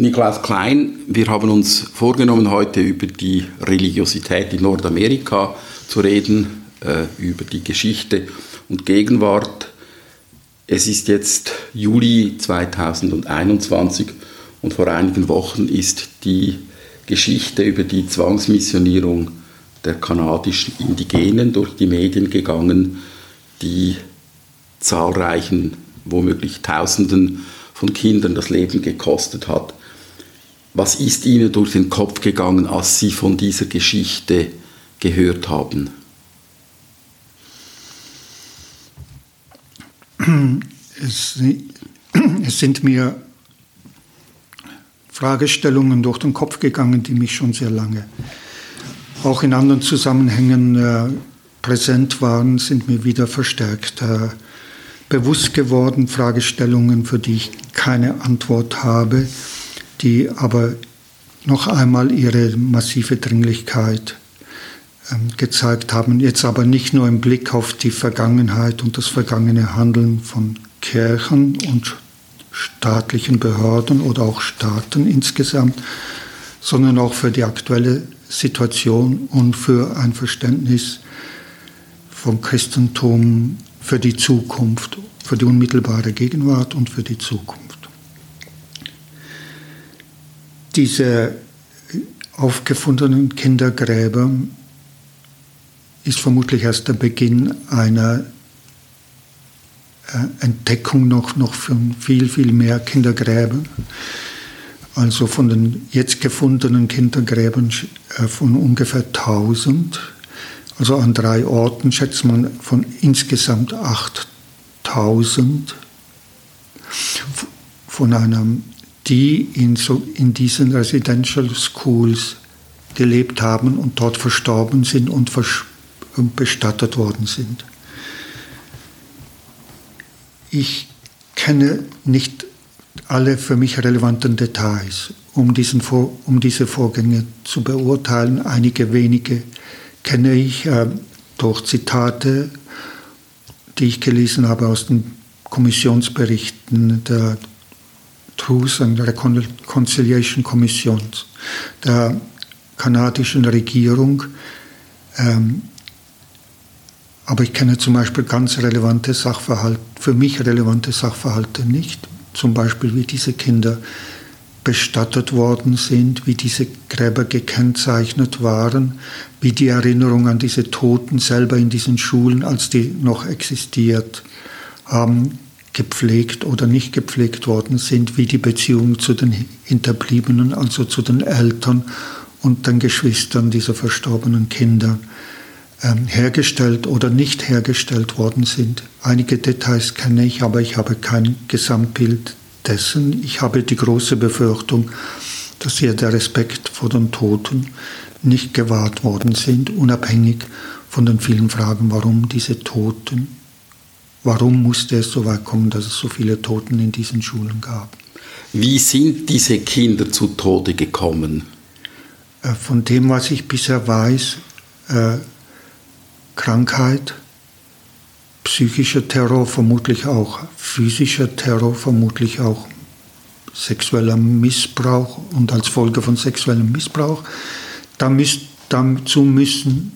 Niklaus Klein, wir haben uns vorgenommen, heute über die Religiosität in Nordamerika zu reden, äh, über die Geschichte und Gegenwart. Es ist jetzt Juli 2021 und vor einigen Wochen ist die Geschichte über die Zwangsmissionierung der kanadischen Indigenen durch die Medien gegangen, die zahlreichen, womöglich Tausenden von Kindern das Leben gekostet hat. Was ist Ihnen durch den Kopf gegangen, als Sie von dieser Geschichte gehört haben? Es, sind mir Fragestellungen durch den Kopf gegangen, die mich schon sehr lange, auch in anderen Zusammenhängen äh, präsent waren, sind mir wieder verstärkt äh, bewusst geworden. Fragestellungen, für die ich keine Antwort habe die aber noch einmal ihre massive Dringlichkeit ähm, gezeigt haben. Jetzt aber nicht nur im Blick auf die Vergangenheit und das vergangene Handeln von Kirchen und staatlichen Behörden oder auch Staaten insgesamt, sondern auch für die aktuelle Situation und für ein Verständnis vom Christentum für die Zukunft, für die unmittelbare Gegenwart und für die Zukunft. Diese aufgefundenen Kindergräber ist vermutlich erst der Beginn einer äh, Entdeckung noch, noch von viel, viel mehr Kindergräbern. Also von den jetzt gefundenen Kindergräbern äh, von ungefähr 1000, also an drei Orten schätzt man von insgesamt 8000 von einem die in, so, in diesen Residential Schools gelebt haben und dort verstorben sind und, und bestattet worden sind. Ich kenne nicht alle für mich relevanten Details, um, diesen um diese Vorgänge zu beurteilen. Einige wenige kenne ich äh, durch Zitate, die ich gelesen habe aus den Kommissionsberichten der Truth and Reconciliation Commissions der kanadischen Regierung. Ähm, aber ich kenne zum Beispiel ganz relevante Sachverhalte, für mich relevante Sachverhalte nicht. Zum Beispiel, wie diese Kinder bestattet worden sind, wie diese Gräber gekennzeichnet waren, wie die Erinnerung an diese Toten selber in diesen Schulen, als die noch existiert haben, gepflegt oder nicht gepflegt worden sind, wie die Beziehungen zu den Hinterbliebenen, also zu den Eltern und den Geschwistern dieser verstorbenen Kinder ähm, hergestellt oder nicht hergestellt worden sind. Einige Details kenne ich, aber ich habe kein Gesamtbild dessen. Ich habe die große Befürchtung, dass hier der Respekt vor den Toten nicht gewahrt worden sind, unabhängig von den vielen Fragen, warum diese Toten Warum musste es so weit kommen, dass es so viele Toten in diesen Schulen gab? Wie sind diese Kinder zu Tode gekommen? Äh, von dem, was ich bisher weiß, äh, Krankheit, psychischer Terror, vermutlich auch physischer Terror, vermutlich auch sexueller Missbrauch und als Folge von sexuellem Missbrauch. Da müsst, dazu müssen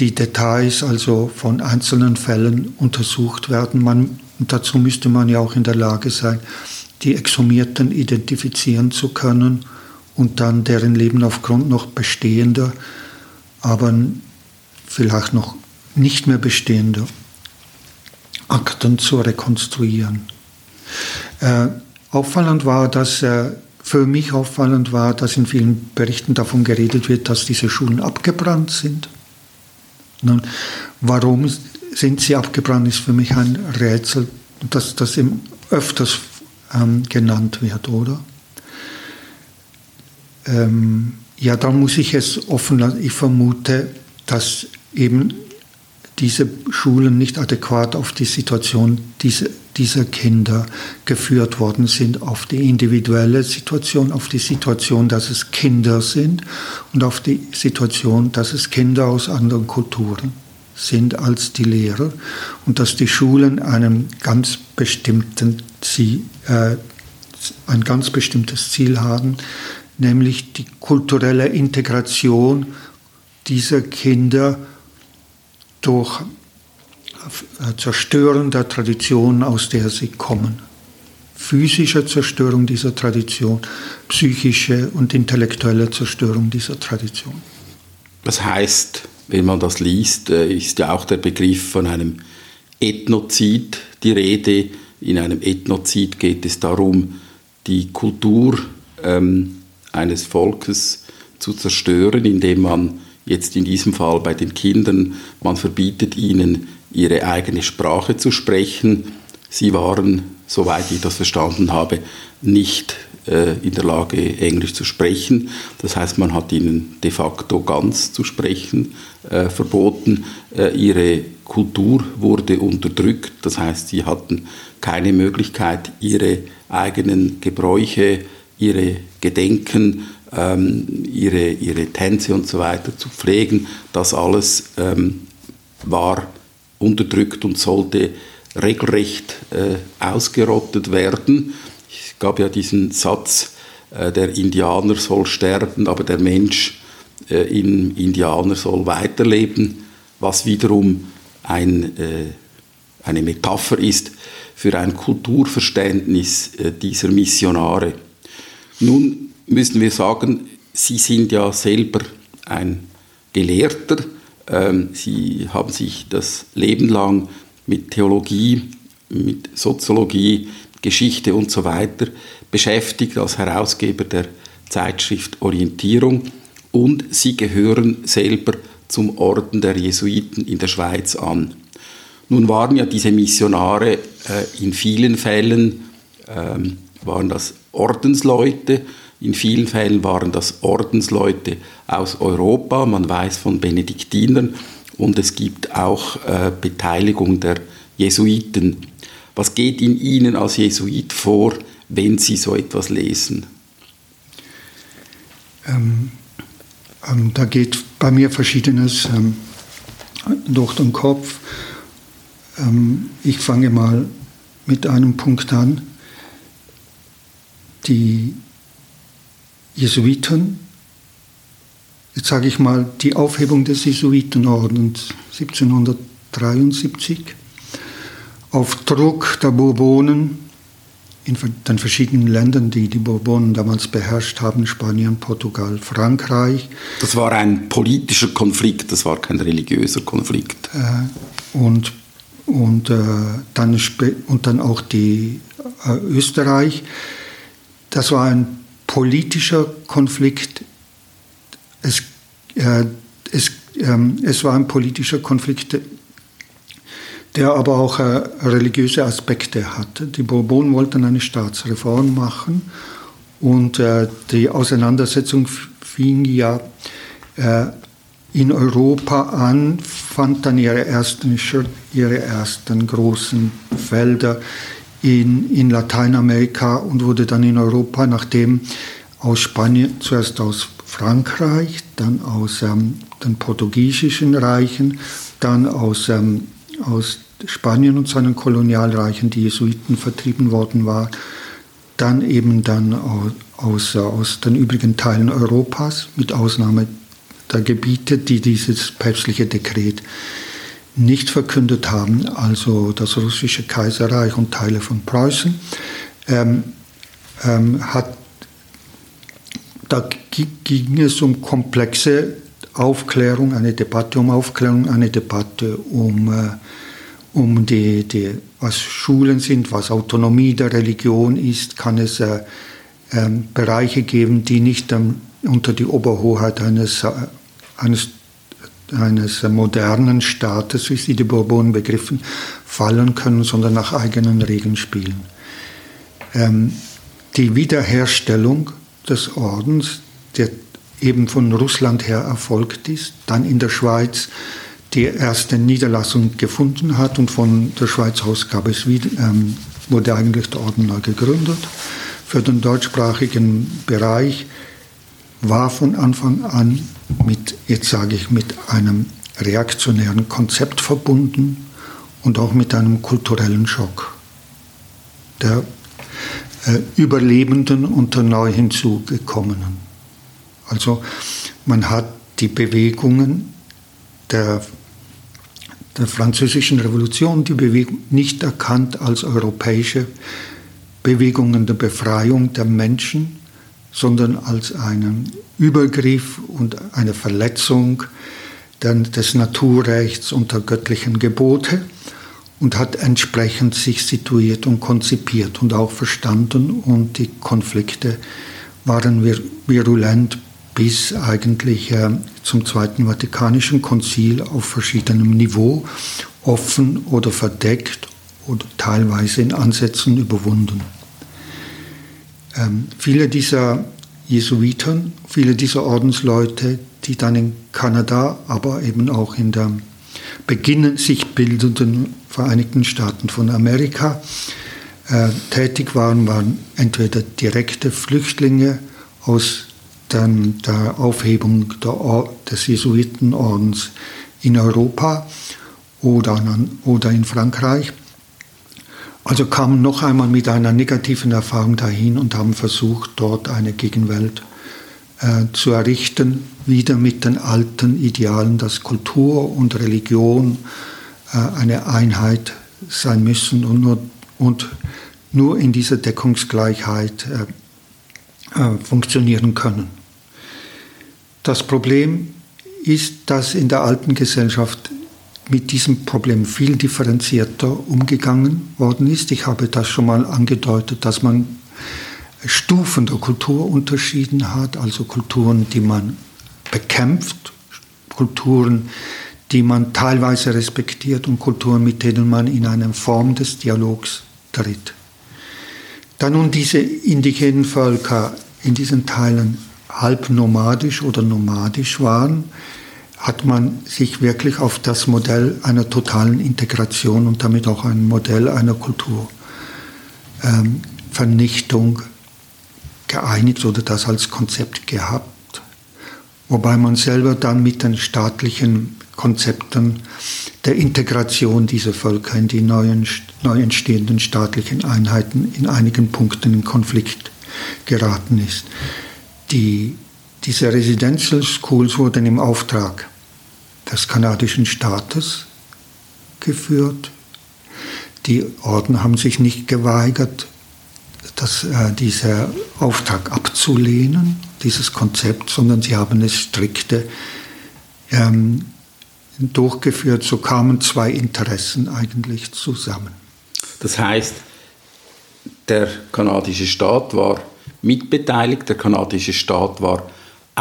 die Details also von einzelnen Fällen untersucht werden. Man, dazu müsste man ja auch in der Lage sein, die Exhumierten identifizieren zu können und dann deren Leben aufgrund noch bestehender, aber vielleicht noch nicht mehr bestehender Akten zu rekonstruieren. Äh, auffallend war, dass äh, für mich auffallend war, dass in vielen Berichten davon geredet wird, dass diese Schulen abgebrannt sind. Nun, warum sind sie abgebrannt, ist für mich ein Rätsel, dass das eben öfters ähm, genannt wird, oder? Ähm, ja, da muss ich es offen lassen. Ich vermute, dass eben diese Schulen nicht adäquat auf die Situation dieser, dieser Kinder geführt worden sind, auf die individuelle Situation, auf die Situation, dass es Kinder sind und auf die Situation, dass es Kinder aus anderen Kulturen sind als die Lehrer und dass die Schulen einem ganz bestimmten Ziel, äh, ein ganz bestimmtes Ziel haben, nämlich die kulturelle Integration dieser Kinder durch äh, Zerstören der Tradition, aus der sie kommen. Physische Zerstörung dieser Tradition, psychische und intellektuelle Zerstörung dieser Tradition. Das heißt, wenn man das liest, äh, ist ja auch der Begriff von einem Ethnozid die Rede. In einem Ethnozid geht es darum, die Kultur ähm, eines Volkes zu zerstören, indem man jetzt in diesem Fall bei den Kindern, man verbietet ihnen ihre eigene Sprache zu sprechen. Sie waren, soweit ich das verstanden habe, nicht äh, in der Lage, Englisch zu sprechen. Das heißt, man hat ihnen de facto ganz zu sprechen äh, verboten. Äh, ihre Kultur wurde unterdrückt. Das heißt, sie hatten keine Möglichkeit, ihre eigenen Gebräuche, ihre Gedenken, ihre, ihre Tänze und so weiter zu pflegen. Das alles ähm, war unterdrückt und sollte regelrecht äh, ausgerottet werden. Es gab ja diesen Satz, äh, der Indianer soll sterben, aber der Mensch äh, im Indianer soll weiterleben, was wiederum ein, äh, eine Metapher ist für ein Kulturverständnis äh, dieser Missionare. Nun müssen wir sagen, Sie sind ja selber ein Gelehrter, ähm, Sie haben sich das Leben lang mit Theologie, mit Soziologie, Geschichte und so weiter beschäftigt als Herausgeber der Zeitschrift Orientierung und Sie gehören selber zum Orden der Jesuiten in der Schweiz an. Nun waren ja diese Missionare äh, in vielen Fällen ähm, waren das Ordensleute, in vielen Fällen waren das Ordensleute aus Europa, man weiß von Benediktinern und es gibt auch äh, Beteiligung der Jesuiten. Was geht in Ihnen als Jesuit vor, wenn Sie so etwas lesen? Ähm, ähm, da geht bei mir Verschiedenes ähm, durch den Kopf. Ähm, ich fange mal mit einem Punkt an. Die Jesuiten, jetzt sage ich mal, die Aufhebung des Jesuitenordens 1773 auf Druck der Bourbonen in den verschiedenen Ländern, die die Bourbonen damals beherrscht haben, Spanien, Portugal, Frankreich. Das war ein politischer Konflikt, das war kein religiöser Konflikt. Äh, und, und, äh, dann, und dann auch die äh, Österreich. Das war ein politischer Konflikt. Es, äh, es, ähm, es war ein politischer Konflikt, der aber auch äh, religiöse Aspekte hatte. Die Bourbonen wollten eine Staatsreform machen und äh, die Auseinandersetzung fing ja äh, in Europa an, fand dann ihre ersten, ihre ersten großen Felder in, in Lateinamerika und wurde dann in Europa, nachdem aus Spanien, zuerst aus Frankreich, dann aus ähm, den portugiesischen Reichen, dann aus, ähm, aus Spanien und seinen Kolonialreichen die Jesuiten vertrieben worden war, dann eben dann aus, aus den übrigen Teilen Europas, mit Ausnahme der Gebiete, die dieses päpstliche Dekret nicht verkündet haben, also das russische Kaiserreich und Teile von Preußen, ähm, ähm, hat, da ging es um komplexe Aufklärung, eine Debatte um Aufklärung, eine Debatte um, äh, um die, die, was Schulen sind, was Autonomie der Religion ist, kann es äh, äh, Bereiche geben, die nicht ähm, unter die Oberhoheit eines, äh, eines eines modernen Staates, wie sie die Bourbonen begriffen, fallen können, sondern nach eigenen Regeln spielen. Ähm, die Wiederherstellung des Ordens, der eben von Russland her erfolgt ist, dann in der Schweiz die erste Niederlassung gefunden hat und von der Schweiz aus gab es ähm, wurde eigentlich der Orden neu gegründet. Für den deutschsprachigen Bereich war von Anfang an mit, jetzt sage ich, mit einem reaktionären Konzept verbunden und auch mit einem kulturellen Schock. Der, äh, Überlebenden und der neu hinzugekommenen. Also man hat die Bewegungen der, der französischen Revolution, die Bewegung nicht erkannt als europäische Bewegungen der Befreiung der Menschen, sondern als einen Übergriff und eine Verletzung des Naturrechts und der göttlichen Gebote und hat entsprechend sich situiert und konzipiert und auch verstanden und die Konflikte waren virulent bis eigentlich äh, zum Zweiten Vatikanischen Konzil auf verschiedenem Niveau, offen oder verdeckt oder teilweise in Ansätzen überwunden. Ähm, viele dieser Jesuiten, viele dieser Ordensleute, die dann in Kanada, aber eben auch in der beginnen sich bildenden Vereinigten Staaten von Amerika äh, tätig waren, waren entweder direkte Flüchtlinge aus den, der Aufhebung der des Jesuitenordens in Europa oder, oder in Frankreich. Also kamen noch einmal mit einer negativen Erfahrung dahin und haben versucht, dort eine Gegenwelt äh, zu errichten, wieder mit den alten Idealen, dass Kultur und Religion äh, eine Einheit sein müssen und nur, und nur in dieser Deckungsgleichheit äh, äh, funktionieren können. Das Problem ist, dass in der alten Gesellschaft mit diesem Problem viel differenzierter umgegangen worden ist. Ich habe das schon mal angedeutet, dass man Stufen der Kultur unterschieden hat, also Kulturen, die man bekämpft, Kulturen, die man teilweise respektiert und Kulturen, mit denen man in eine Form des Dialogs tritt. Da nun diese indigenen Völker in diesen Teilen halb nomadisch oder nomadisch waren, hat man sich wirklich auf das Modell einer totalen Integration und damit auch ein Modell einer Kulturvernichtung ähm, geeinigt oder das als Konzept gehabt, wobei man selber dann mit den staatlichen Konzepten der Integration dieser Völker in die neuen, neu entstehenden staatlichen Einheiten in einigen Punkten in Konflikt geraten ist. Die, diese Residential Schools wurden im Auftrag des kanadischen Staates geführt. Die Orden haben sich nicht geweigert, äh, dieser Auftrag abzulehnen, dieses Konzept, sondern sie haben es strikte ähm, durchgeführt. So kamen zwei Interessen eigentlich zusammen. Das heißt, der kanadische Staat war mitbeteiligt, der kanadische Staat war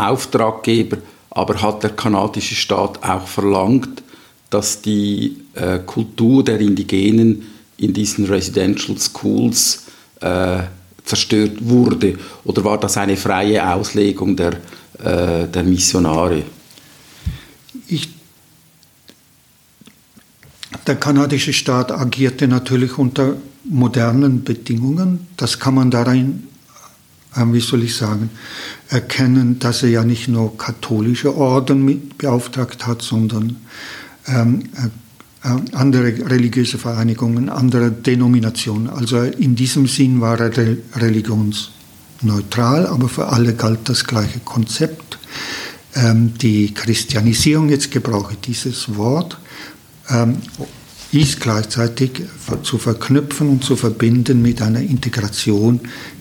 Auftraggeber, aber hat der kanadische Staat auch verlangt, dass die äh, Kultur der Indigenen in diesen Residential Schools äh, zerstört wurde? Oder war das eine freie Auslegung der, äh, der Missionare? Ich, der kanadische Staat agierte natürlich unter modernen Bedingungen. Das kann man darin, wie soll ich sagen, erkennen, dass er ja nicht nur katholische Orden beauftragt hat, sondern ähm, äh, andere religiöse Vereinigungen, andere Denominationen. Also in diesem Sinn war er religionsneutral, aber für alle galt das gleiche Konzept. Ähm, die Christianisierung, jetzt gebrauche ich dieses Wort, ähm, ist gleichzeitig zu verknüpfen und zu verbinden mit einer Integration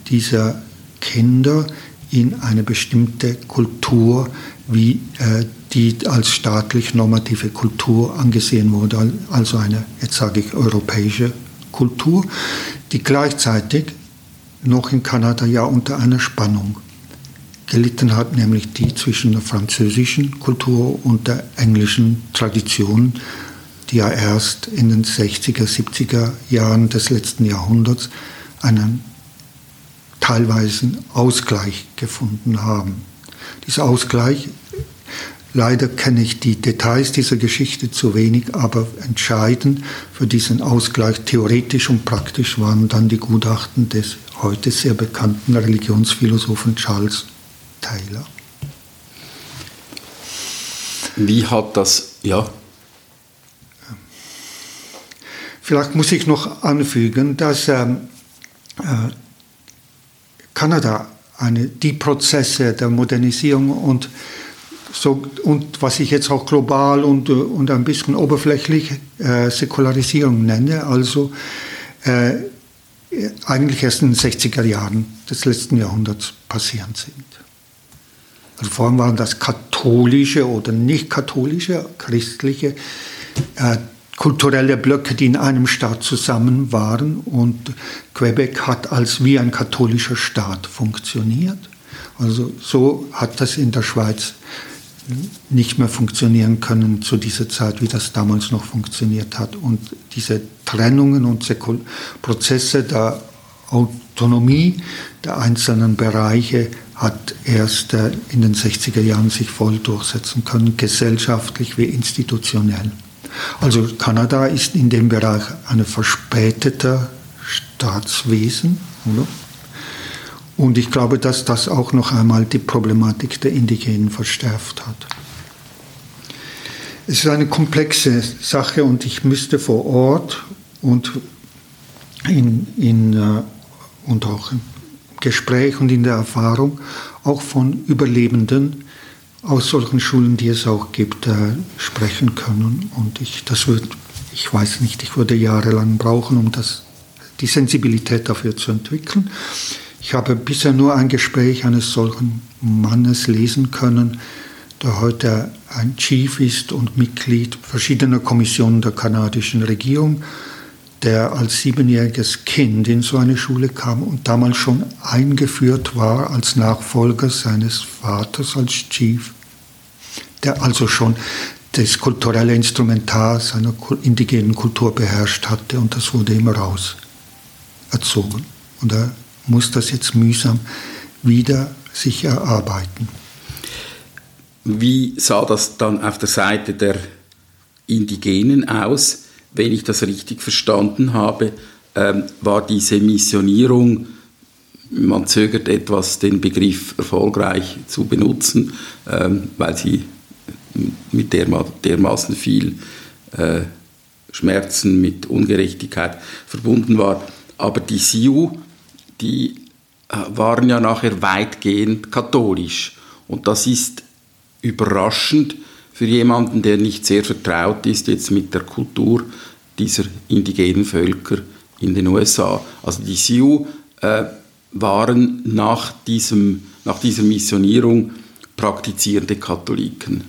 dieser Kinder in eine bestimmte Kultur, wie äh, die als staatlich normative Kultur angesehen wurde, also eine, jetzt sage ich, europäische Kultur, die gleichzeitig noch in Kanada ja unter einer Spannung gelitten hat, nämlich die zwischen der französischen Kultur und der englischen Tradition, die ja erst in den 60er, 70er Jahren des letzten Jahrhunderts einen teilweisen Ausgleich gefunden haben. Dieser Ausgleich Leider kenne ich die Details dieser Geschichte zu wenig, aber entscheidend für diesen Ausgleich theoretisch und praktisch waren dann die Gutachten des heute sehr bekannten Religionsphilosophen Charles Taylor. Wie hat das, ja? Vielleicht muss ich noch anfügen, dass ähm, äh, Kanada eine, die Prozesse der Modernisierung und, so, und was ich jetzt auch global und, und ein bisschen oberflächlich äh, Säkularisierung nenne, also äh, eigentlich erst in den 60er Jahren des letzten Jahrhunderts passieren sind. Also vor allem waren das katholische oder nicht katholische, christliche, äh, kulturelle Blöcke, die in einem Staat zusammen waren. Und Quebec hat als wie ein katholischer Staat funktioniert. Also so hat das in der Schweiz nicht mehr funktionieren können zu dieser Zeit, wie das damals noch funktioniert hat. Und diese Trennungen und Prozesse der Autonomie der einzelnen Bereiche hat erst äh, in den 60er Jahren sich voll durchsetzen können, gesellschaftlich wie institutionell. Also Kanada ist in dem Bereich ein verspäteter Staatswesen, oder? Und ich glaube, dass das auch noch einmal die Problematik der Indigenen verstärkt hat. Es ist eine komplexe Sache und ich müsste vor Ort und, in, in, äh, und auch im Gespräch und in der Erfahrung auch von Überlebenden aus solchen Schulen, die es auch gibt, äh, sprechen können. Und ich, das wird, ich weiß nicht, ich würde jahrelang brauchen, um das, die Sensibilität dafür zu entwickeln. Ich habe bisher nur ein Gespräch eines solchen Mannes lesen können, der heute ein Chief ist und Mitglied verschiedener Kommissionen der kanadischen Regierung der als siebenjähriges Kind in so eine Schule kam und damals schon eingeführt war als Nachfolger seines Vaters als Chief, der also schon das kulturelle Instrumentar seiner indigenen Kultur beherrscht hatte und das wurde immer raus erzogen. Und er muss das jetzt mühsam wieder sich erarbeiten. Wie sah das dann auf der Seite der Indigenen aus? Wenn ich das richtig verstanden habe, ähm, war diese Missionierung, man zögert etwas, den Begriff erfolgreich zu benutzen, ähm, weil sie mit derma dermaßen viel äh, Schmerzen, mit Ungerechtigkeit verbunden war. Aber die Sioux, die äh, waren ja nachher weitgehend katholisch. Und das ist überraschend, für jemanden, der nicht sehr vertraut ist jetzt mit der Kultur dieser indigenen Völker in den USA. Also die Sioux äh, waren nach, diesem, nach dieser Missionierung praktizierende Katholiken.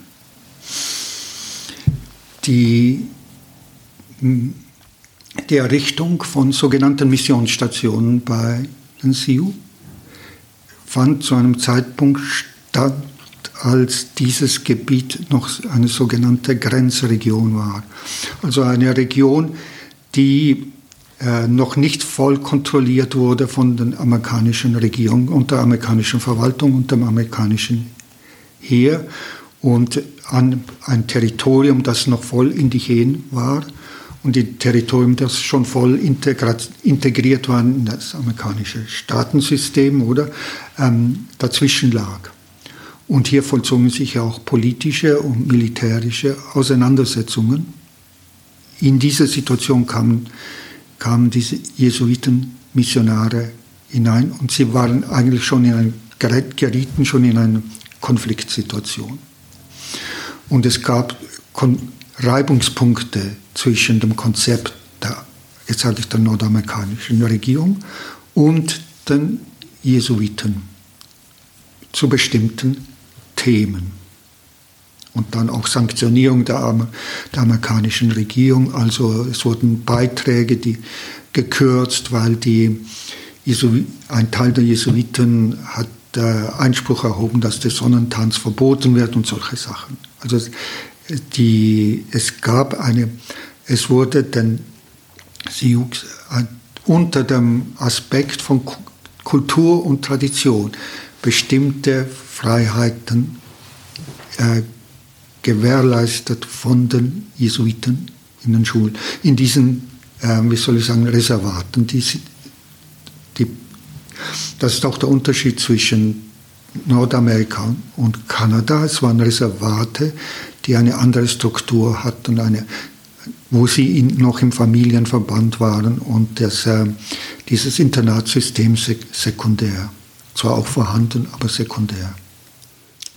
Die, die Errichtung von sogenannten Missionsstationen bei den Sioux fand zu einem Zeitpunkt statt, als dieses Gebiet noch eine sogenannte Grenzregion war. Also eine Region, die äh, noch nicht voll kontrolliert wurde von der amerikanischen Regierung und der amerikanischen Verwaltung und dem amerikanischen Heer und an ein Territorium, das noch voll indigen war und ein Territorium, das schon voll integriert war in das amerikanische Staatensystem oder ähm, dazwischen lag. Und hier vollzogen sich auch politische und militärische Auseinandersetzungen. In diese Situation kamen, kamen diese Jesuiten-Missionare hinein und sie waren eigentlich schon in ein, gerieten schon in eine Konfliktsituation. Und es gab Reibungspunkte zwischen dem Konzept der, jetzt sage ich der nordamerikanischen Regierung und den Jesuiten zu bestimmten Themen. Und dann auch Sanktionierung der, der amerikanischen Regierung. Also es wurden Beiträge die gekürzt, weil die ein Teil der Jesuiten hat äh, Einspruch erhoben, dass der Sonnentanz verboten wird und solche Sachen. Also die, es gab eine, es wurde Sioux äh, unter dem Aspekt von Kultur und Tradition bestimmte Freiheiten äh, gewährleistet von den Jesuiten in den Schulen, in diesen, äh, wie soll ich sagen, Reservaten. Die, die, das ist auch der Unterschied zwischen Nordamerika und Kanada. Es waren Reservate, die eine andere Struktur hatten, eine, wo sie in, noch im Familienverband waren und das, äh, dieses Internatsystem sek sekundär. zwar auch vorhanden, aber sekundär.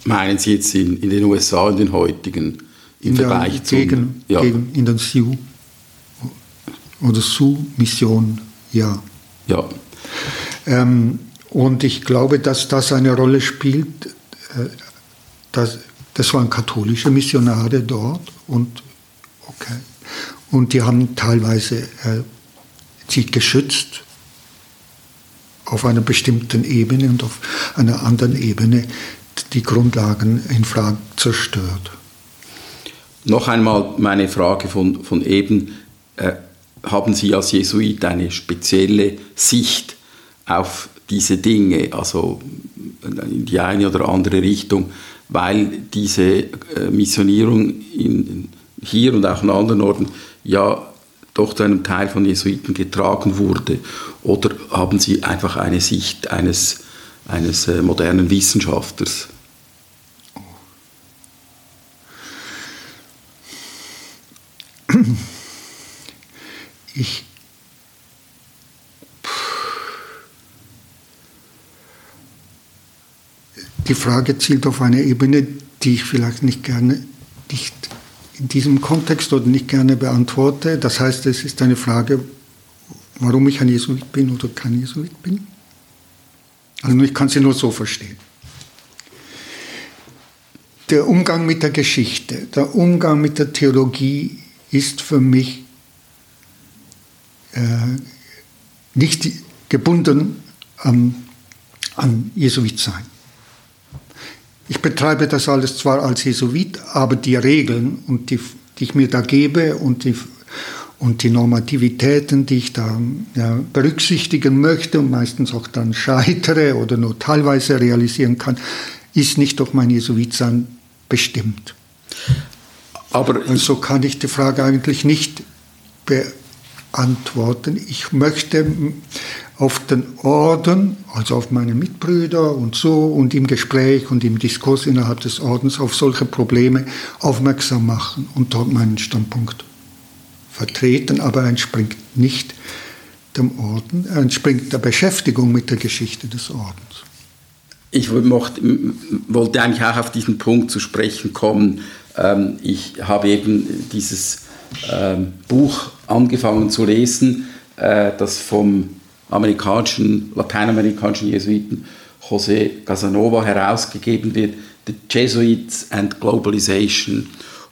Meinen Sie jetzt in, in den USA, in den heutigen, im in Vergleich der, gegen, ja. gegen, in den Sioux oder Sioux-Mission, ja. Ja. Ähm, und ich glaube, dass das eine Rolle spielt. Äh, dass, das waren katholische Missionare dort und okay. Und die haben teilweise äh, sich geschützt auf einer bestimmten Ebene und auf einer anderen Ebene die Grundlagen in Frage zerstört. Noch einmal meine Frage von, von eben, äh, haben Sie als Jesuit eine spezielle Sicht auf diese Dinge, also in die eine oder andere Richtung, weil diese äh, Missionierung in, hier und auch an anderen Orten ja doch zu einem Teil von Jesuiten getragen wurde? Oder haben Sie einfach eine Sicht eines, eines äh, modernen Wissenschaftlers? Ich die Frage zielt auf eine Ebene, die ich vielleicht nicht gerne nicht in diesem Kontext oder nicht gerne beantworte. Das heißt, es ist eine Frage, warum ich ein Jesuit bin oder kein Jesuit bin. Also ich kann sie nur so verstehen. Der Umgang mit der Geschichte, der Umgang mit der Theologie ist für mich nicht gebunden an, an Jesuitsein. Ich betreibe das alles zwar als Jesuit, aber die Regeln, und die, die ich mir da gebe und die, und die Normativitäten, die ich da ja, berücksichtigen möchte und meistens auch dann scheitere oder nur teilweise realisieren kann, ist nicht durch mein Jesuitsein bestimmt. Aber und so kann ich die Frage eigentlich nicht beantworten. Ich möchte auf den Orden, also auf meine Mitbrüder und so und im Gespräch und im Diskurs innerhalb des Ordens auf solche Probleme aufmerksam machen und dort meinen Standpunkt vertreten, aber er entspringt nicht dem Orden, entspringt der Beschäftigung mit der Geschichte des Ordens. Ich wollte eigentlich auch auf diesen Punkt zu sprechen kommen. Ähm, ich habe eben dieses Buch angefangen zu lesen, äh, das vom amerikanischen, lateinamerikanischen Jesuiten José Casanova herausgegeben wird, The Jesuits and Globalization.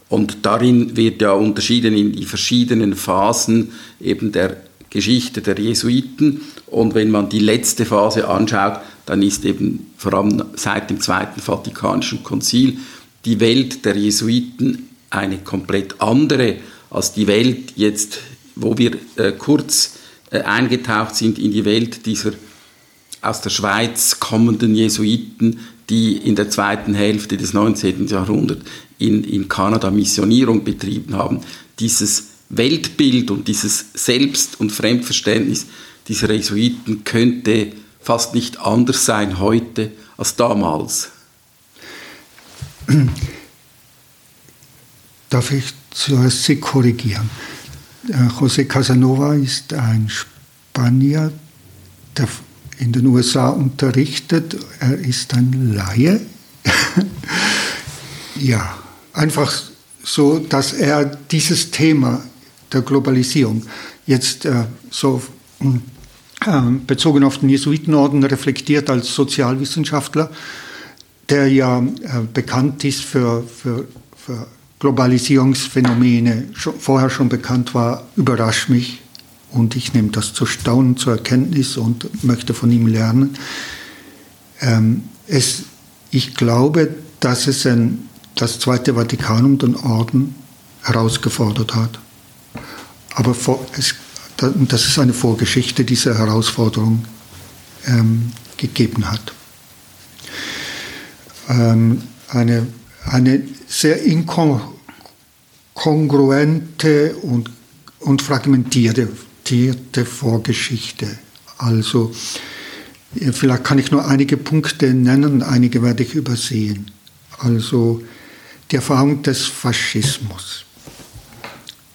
Und darin wird ja unterschieden in die verschiedenen Phasen eben der Geschichte der Jesuiten. Und wenn man die letzte Phase anschaut, dann ist eben vor allem seit dem Zweiten Vatikanischen Konzil die Welt der Jesuiten eine komplett andere als die Welt jetzt, wo wir äh, kurz äh, eingetaucht sind in die Welt dieser aus der Schweiz kommenden Jesuiten, die in der zweiten Hälfte des 19. Jahrhunderts in, in Kanada Missionierung betrieben haben. Dieses Weltbild und dieses Selbst- und Fremdverständnis dieser Jesuiten könnte fast nicht anders sein heute als damals. Darf ich zuerst Sie korrigieren? Äh, José Casanova ist ein Spanier, der in den USA unterrichtet. Er ist ein Laie. ja, einfach so, dass er dieses Thema der Globalisierung jetzt äh, so äh, bezogen auf den Jesuitenorden reflektiert als Sozialwissenschaftler, der ja äh, bekannt ist für, für, für Globalisierungsphänomene schon, vorher schon bekannt war, überrascht mich und ich nehme das zu Staunen, zur Erkenntnis und möchte von ihm lernen. Ähm, es, ich glaube, dass es ein, das Zweite Vatikanum den Orden herausgefordert hat. Aber vor, es, dass es eine Vorgeschichte dieser Herausforderung ähm, gegeben hat. Ähm, eine eine sehr inkongruente und, und fragmentierte Vorgeschichte. Also vielleicht kann ich nur einige Punkte nennen, einige werde ich übersehen. Also die Erfahrung des Faschismus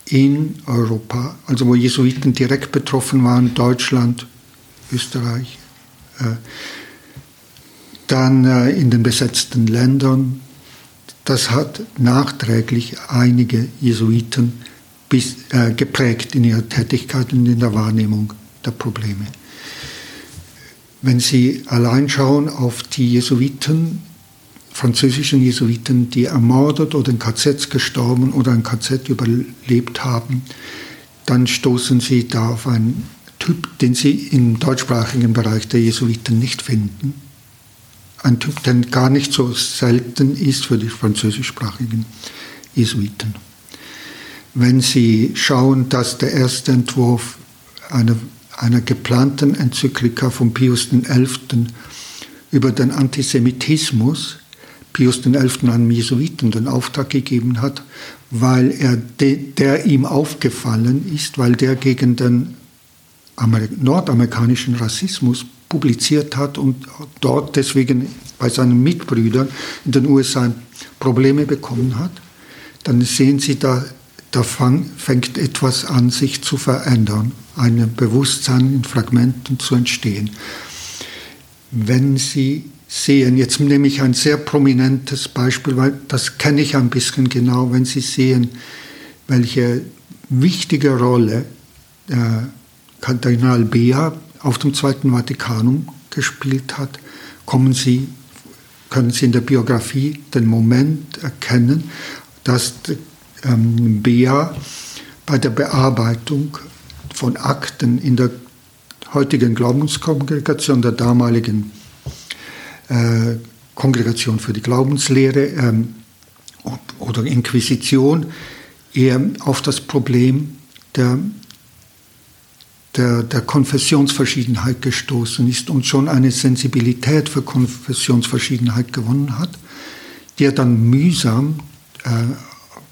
in Europa, also wo Jesuiten direkt betroffen waren, Deutschland, Österreich, äh, dann äh, in den besetzten Ländern. Das hat nachträglich einige Jesuiten bis, äh, geprägt in ihrer Tätigkeit und in der Wahrnehmung der Probleme. Wenn Sie allein schauen auf die Jesuiten, französischen Jesuiten, die ermordet oder in KZs gestorben oder ein KZ überlebt haben, dann stoßen Sie da auf einen Typ, den Sie im deutschsprachigen Bereich der Jesuiten nicht finden. Ein Typ, der gar nicht so selten ist für die französischsprachigen Jesuiten. Wenn Sie schauen, dass der erste Entwurf einer, einer geplanten Enzyklika von Pius XI. über den Antisemitismus Pius XI. einem Jesuiten den Auftrag gegeben hat, weil er de, der ihm aufgefallen ist, weil der gegen den nordamerikanischen Rassismus publiziert hat und dort deswegen bei seinen Mitbrüdern in den USA Probleme bekommen hat, dann sehen Sie, da, da fang, fängt etwas an, sich zu verändern, ein Bewusstsein in Fragmenten zu entstehen. Wenn Sie sehen, jetzt nehme ich ein sehr prominentes Beispiel, weil das kenne ich ein bisschen genau, wenn Sie sehen, welche wichtige Rolle äh, Kardinal Bea auf dem Zweiten Vatikanum gespielt hat, kommen Sie, können Sie in der Biografie den Moment erkennen, dass ähm, Bea bei der Bearbeitung von Akten in der heutigen Glaubenskongregation der damaligen äh, Kongregation für die Glaubenslehre ähm, oder Inquisition eher auf das Problem der der, der Konfessionsverschiedenheit gestoßen ist und schon eine Sensibilität für Konfessionsverschiedenheit gewonnen hat, die er dann mühsam äh,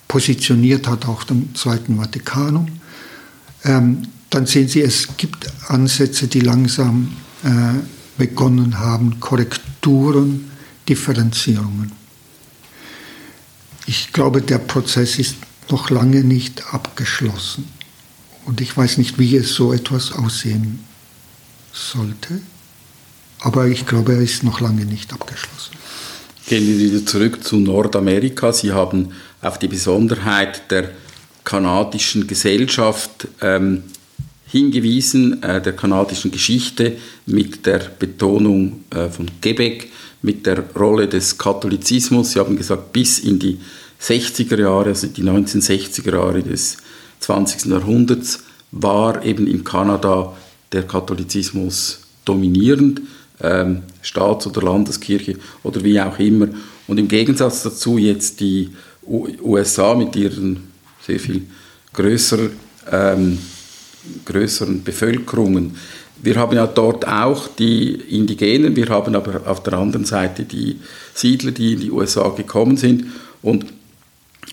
positioniert hat, auch dem Zweiten Vatikanum. Ähm, dann sehen Sie, es gibt Ansätze, die langsam äh, begonnen haben, Korrekturen, Differenzierungen. Ich glaube, der Prozess ist noch lange nicht abgeschlossen. Und ich weiß nicht, wie es so etwas aussehen sollte. Aber ich glaube, er ist noch lange nicht abgeschlossen. Gehen wir wieder zurück zu Nordamerika. Sie haben auf die Besonderheit der kanadischen Gesellschaft ähm, hingewiesen, äh, der kanadischen Geschichte mit der Betonung äh, von Quebec, mit der Rolle des Katholizismus. Sie haben gesagt, bis in die 60er Jahre, also die 1960er Jahre des 20. Jahrhunderts war eben in Kanada der Katholizismus dominierend, ähm, Staats- oder Landeskirche oder wie auch immer. Und im Gegensatz dazu jetzt die USA mit ihren sehr viel größer, ähm, größeren Bevölkerungen. Wir haben ja dort auch die Indigenen, wir haben aber auf der anderen Seite die Siedler, die in die USA gekommen sind. Und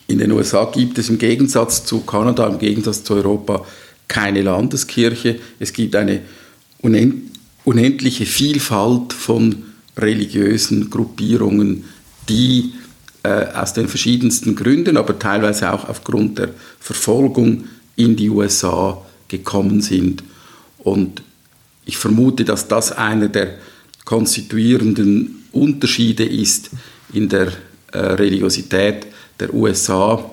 in den USA gibt es im Gegensatz zu Kanada, im Gegensatz zu Europa keine Landeskirche. Es gibt eine unendliche Vielfalt von religiösen Gruppierungen, die äh, aus den verschiedensten Gründen, aber teilweise auch aufgrund der Verfolgung in die USA gekommen sind. Und ich vermute, dass das einer der konstituierenden Unterschiede ist in der äh, Religiosität der USA,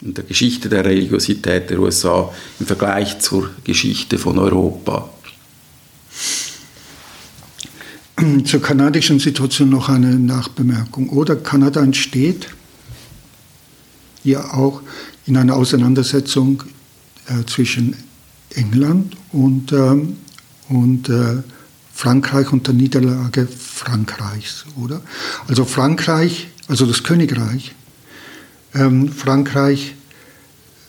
in der Geschichte der Religiosität der USA im Vergleich zur Geschichte von Europa. Zur kanadischen Situation noch eine Nachbemerkung. Oder Kanada entsteht ja auch in einer Auseinandersetzung äh, zwischen England und, ähm, und äh, Frankreich und der Niederlage Frankreichs, oder? Also Frankreich, also das Königreich, ähm, Frankreich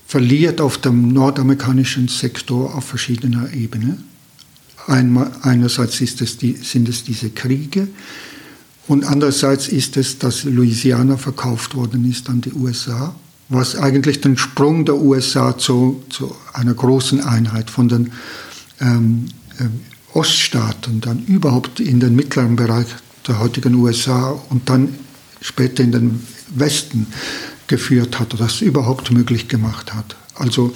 verliert auf dem nordamerikanischen Sektor auf verschiedener Ebene. Einmal, einerseits es die, sind es diese Kriege und andererseits ist es, dass Louisiana verkauft worden ist an die USA, was eigentlich den Sprung der USA zu, zu einer großen Einheit von den ähm, äh, Oststaaten dann überhaupt in den mittleren Bereich der heutigen USA und dann später in den Westen geführt hat oder das überhaupt möglich gemacht hat. Also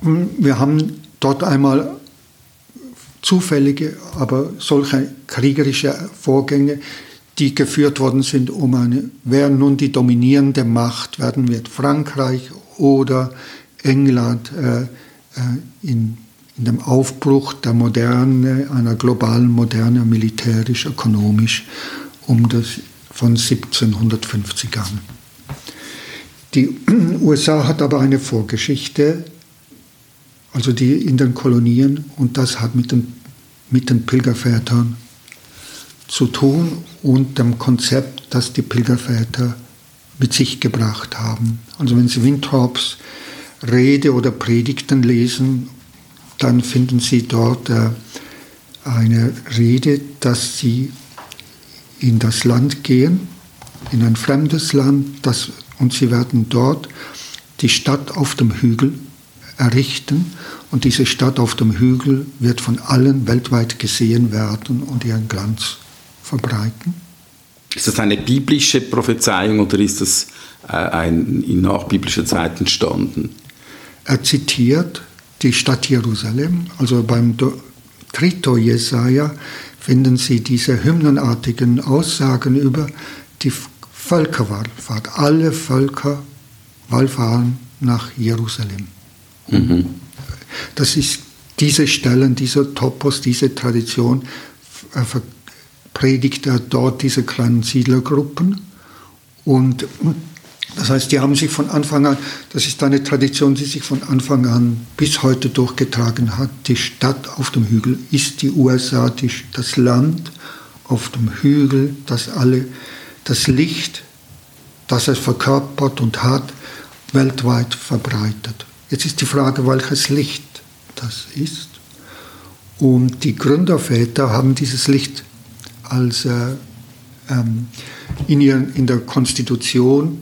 wir haben dort einmal zufällige, aber solche kriegerische Vorgänge, die geführt worden sind, um eine, wer nun die dominierende Macht werden wird, Frankreich oder England äh, äh, in, in dem Aufbruch der Moderne, einer globalen Moderne, militärisch, ökonomisch, um das von 1750 an. Die USA hat aber eine Vorgeschichte, also die in den Kolonien, und das hat mit den, mit den Pilgervätern zu tun und dem Konzept, das die Pilgerväter mit sich gebracht haben. Also wenn Sie Winthrops Rede oder Predigten lesen, dann finden Sie dort äh, eine Rede, dass sie in das Land gehen, in ein fremdes Land, das, und sie werden dort die Stadt auf dem Hügel errichten und diese Stadt auf dem Hügel wird von allen weltweit gesehen werden und ihren Glanz verbreiten. Ist das eine biblische Prophezeiung oder ist das äh, ein, in nachbiblischer Zeit entstanden? Er zitiert die Stadt Jerusalem, also beim Trito Jesaja finden Sie diese hymnenartigen Aussagen über die Völkerwallfahrt. Alle Völker wallfahren nach Jerusalem. Mhm. Das ist diese Stellen, dieser Topos, diese Tradition äh, predigt er dort diese kleinen Siedlergruppen. Und das heißt, die haben sich von Anfang an, das ist eine Tradition, die sich von Anfang an bis heute durchgetragen hat. Die Stadt auf dem Hügel ist die USA, die, das Land auf dem Hügel, das alle, das Licht, das es verkörpert und hat, weltweit verbreitet. Jetzt ist die Frage, welches Licht das ist. Und die Gründerväter haben dieses Licht als äh, ähm, in, ihren, in der Konstitution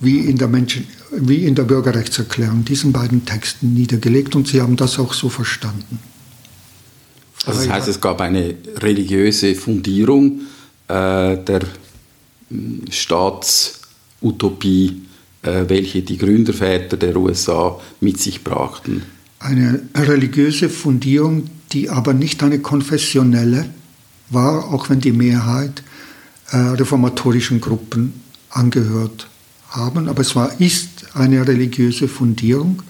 wie in der, Menschen, wie in der Bürgerrechtserklärung, diesen beiden Texten niedergelegt und sie haben das auch so verstanden. Also das heißt, es gab eine religiöse Fundierung äh, der Staatsutopie, äh, welche die Gründerväter der USA mit sich brachten. Eine religiöse Fundierung, die aber nicht eine konfessionelle war, auch wenn die Mehrheit äh, reformatorischen Gruppen angehört haben, aber es war, ist eine religiöse Fundierung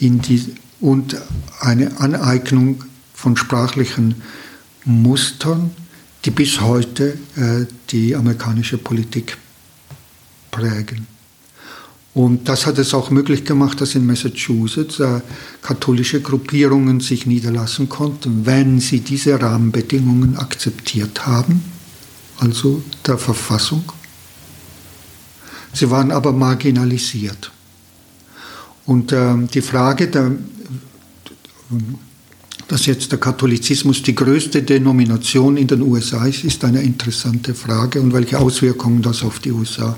die, und eine Aneignung von sprachlichen Mustern, die bis heute äh, die amerikanische Politik prägen. Und das hat es auch möglich gemacht, dass in Massachusetts äh, katholische Gruppierungen sich niederlassen konnten, wenn sie diese Rahmenbedingungen akzeptiert haben, also der Verfassung Sie waren aber marginalisiert. Und äh, die Frage, der, dass jetzt der Katholizismus die größte Denomination in den USA ist, ist eine interessante Frage. Und welche Auswirkungen das auf die USA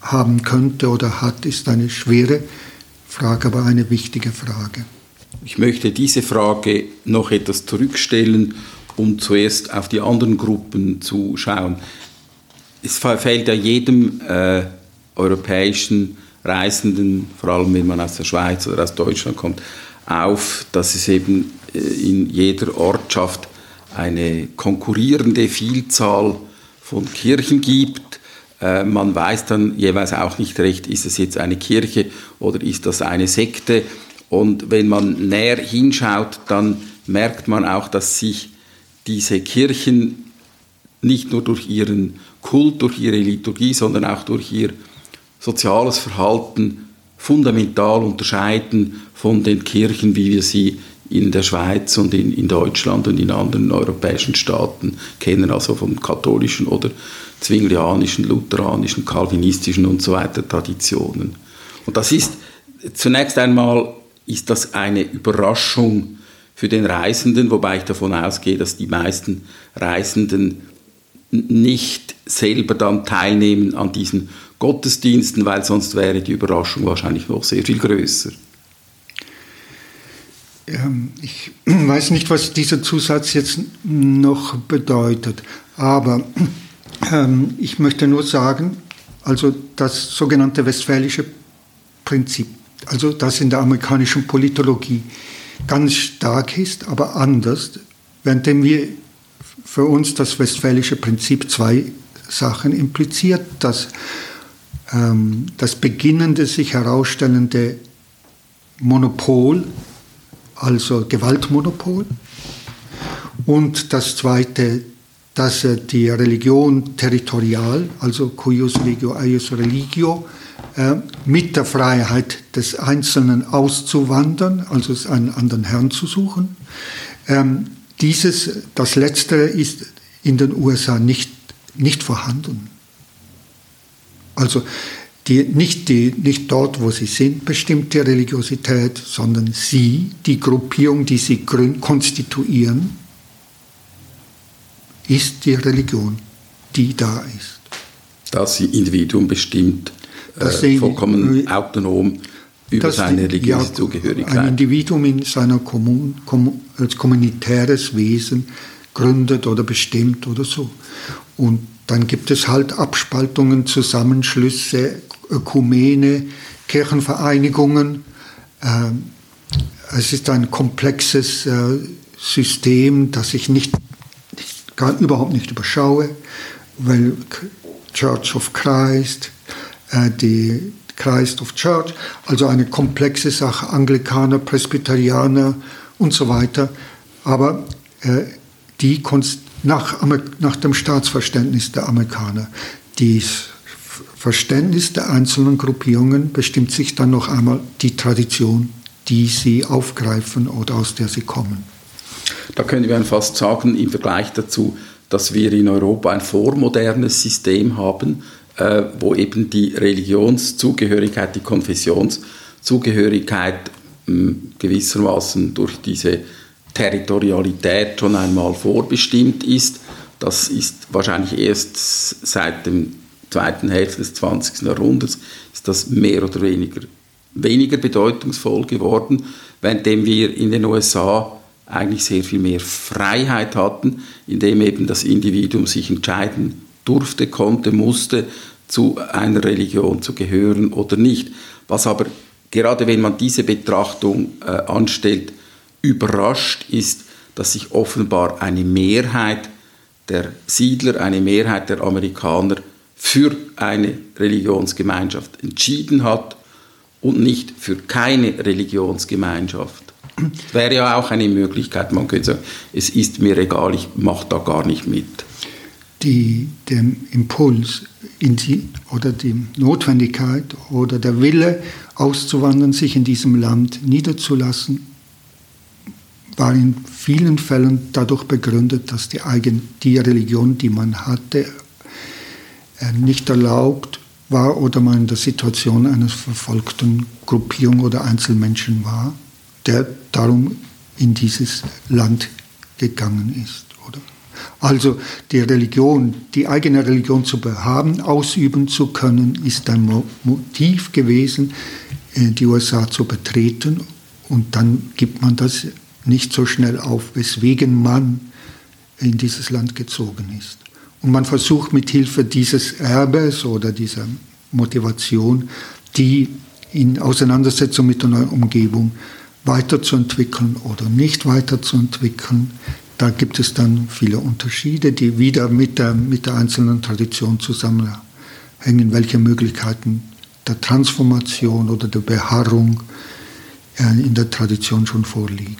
haben könnte oder hat, ist eine schwere Frage, aber eine wichtige Frage. Ich möchte diese Frage noch etwas zurückstellen, um zuerst auf die anderen Gruppen zu schauen es fällt ja jedem äh, europäischen Reisenden, vor allem wenn man aus der Schweiz oder aus Deutschland kommt, auf, dass es eben äh, in jeder Ortschaft eine konkurrierende Vielzahl von Kirchen gibt. Äh, man weiß dann jeweils auch nicht recht, ist es jetzt eine Kirche oder ist das eine Sekte. Und wenn man näher hinschaut, dann merkt man auch, dass sich diese Kirchen nicht nur durch ihren Kult, durch ihre Liturgie, sondern auch durch ihr soziales Verhalten fundamental unterscheiden von den Kirchen, wie wir sie in der Schweiz und in, in Deutschland und in anderen europäischen Staaten kennen, also von katholischen oder zwinglianischen, lutheranischen, calvinistischen und so weiter Traditionen. Und das ist zunächst einmal ist das eine Überraschung für den Reisenden, wobei ich davon ausgehe, dass die meisten Reisenden nicht selber dann teilnehmen an diesen Gottesdiensten, weil sonst wäre die Überraschung wahrscheinlich noch sehr viel größer. Ich weiß nicht, was dieser Zusatz jetzt noch bedeutet, aber ähm, ich möchte nur sagen, also das sogenannte westfälische Prinzip, also das in der amerikanischen Politologie ganz stark ist, aber anders, während wir für uns das westfälische Prinzip zwei Sachen impliziert, dass ähm, das beginnende sich herausstellende Monopol, also Gewaltmonopol, und das zweite, dass die Religion territorial, also cuius regio eius religio, äh, mit der Freiheit des Einzelnen auszuwandern, also einen anderen Herrn zu suchen. Ähm, dieses, das Letztere ist in den USA nicht, nicht vorhanden. Also die, nicht, die, nicht dort, wo sie sind, bestimmt die Religiosität, sondern sie, die Gruppierung, die sie konstituieren, ist die Religion, die da ist. Das Individuum bestimmt äh, vollkommen autonom über seine religiöse ja, Zugehörigkeit. Ein Individuum in seiner Kommun, kom, als kommunitäres Wesen gründet oder bestimmt oder so. Und dann gibt es halt Abspaltungen, Zusammenschlüsse, Ökumene, Kirchenvereinigungen. Ähm, es ist ein komplexes äh, System, das ich nicht, nicht gar, überhaupt nicht überschaue, weil Church of Christ, äh, die Christ of Church, also eine komplexe Sache, Anglikaner, Presbyterianer und so weiter. Aber äh, die nach, nach dem Staatsverständnis der Amerikaner, das Verständnis der einzelnen Gruppierungen bestimmt sich dann noch einmal die Tradition, die sie aufgreifen oder aus der sie kommen. Da können wir fast sagen, im Vergleich dazu, dass wir in Europa ein vormodernes System haben, äh, wo eben die Religionszugehörigkeit, die Konfessionszugehörigkeit äh, gewissermaßen durch diese Territorialität schon einmal vorbestimmt ist. Das ist wahrscheinlich erst seit dem zweiten Hälfte des 20. Jahrhunderts ist das mehr oder weniger weniger bedeutungsvoll geworden, währenddem wir in den USA eigentlich sehr viel mehr Freiheit hatten, indem eben das Individuum sich entscheiden durfte, konnte, musste, zu einer Religion zu gehören oder nicht. Was aber gerade wenn man diese Betrachtung äh, anstellt, überrascht ist, dass sich offenbar eine Mehrheit der Siedler, eine Mehrheit der Amerikaner für eine Religionsgemeinschaft entschieden hat und nicht für keine Religionsgemeinschaft. Das wäre ja auch eine Möglichkeit, man könnte sagen, es ist mir egal, ich mache da gar nicht mit die, dem Impuls die, oder die Notwendigkeit oder der Wille auszuwandern, sich in diesem Land niederzulassen, war in vielen Fällen dadurch begründet, dass die, eigen, die Religion, die man hatte, äh, nicht erlaubt war oder man in der Situation eines verfolgten Gruppierung oder Einzelmenschen war, der darum in dieses Land gegangen ist. Also die Religion, die eigene Religion zu haben, ausüben zu können, ist ein Motiv gewesen, äh, die USA zu betreten. Und dann gibt man das nicht so schnell auf, weswegen man in dieses Land gezogen ist. Und man versucht mit Hilfe dieses Erbes oder dieser Motivation, die in Auseinandersetzung mit der neuen Umgebung weiterzuentwickeln oder nicht weiterzuentwickeln, da gibt es dann viele Unterschiede, die wieder mit der, mit der einzelnen Tradition zusammenhängen, welche Möglichkeiten der Transformation oder der Beharrung äh, in der Tradition schon vorliegen.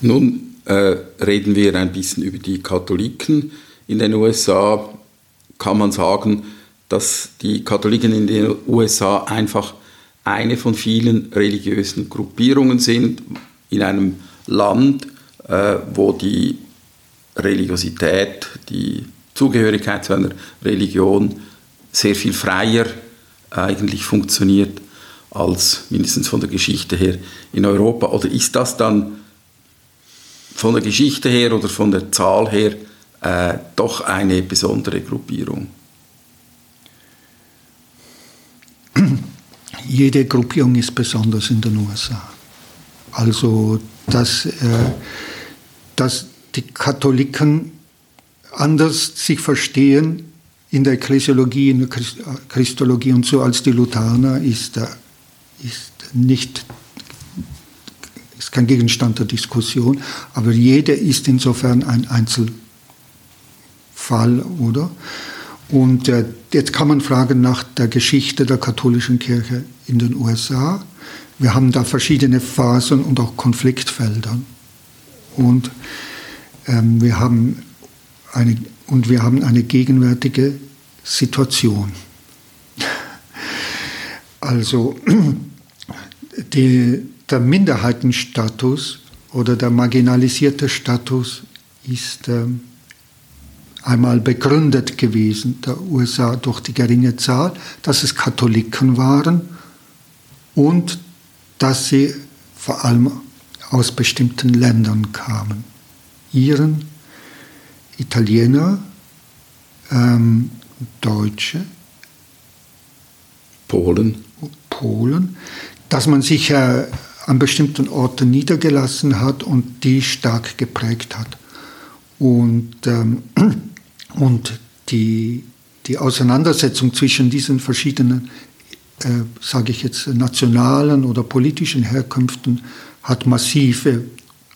Nun äh, reden wir ein bisschen über die Katholiken in den USA. Kann man sagen, dass die Katholiken in den USA einfach eine von vielen religiösen Gruppierungen sind in einem Land, äh, wo die Religiosität, die Zugehörigkeit zu einer Religion sehr viel freier eigentlich funktioniert als mindestens von der Geschichte her in Europa. Oder ist das dann von der Geschichte her oder von der Zahl her äh, doch eine besondere Gruppierung? Jede Gruppierung ist besonders in den USA. Also das äh, dass die Katholiken anders sich verstehen in der Ekklesiologie, in der Christologie und so als die Lutherner ist, ist nicht ist kein Gegenstand der Diskussion, aber jeder ist insofern ein Einzelfall, oder? Und äh, jetzt kann man fragen nach der Geschichte der katholischen Kirche in den USA. Wir haben da verschiedene Phasen und auch Konfliktfelder. Und ähm, wir haben eine, und wir haben eine gegenwärtige Situation. Also die, der Minderheitenstatus oder der marginalisierte Status ist ähm, einmal begründet gewesen, der USA durch die geringe Zahl, dass es Katholiken waren und dass sie vor allem aus bestimmten Ländern kamen. Iren, Italiener, ähm, Deutsche, Polen. Polen, dass man sich äh, an bestimmten Orten niedergelassen hat und die stark geprägt hat. Und, ähm, und die, die Auseinandersetzung zwischen diesen verschiedenen, äh, sage ich jetzt, nationalen oder politischen Herkünften hat massive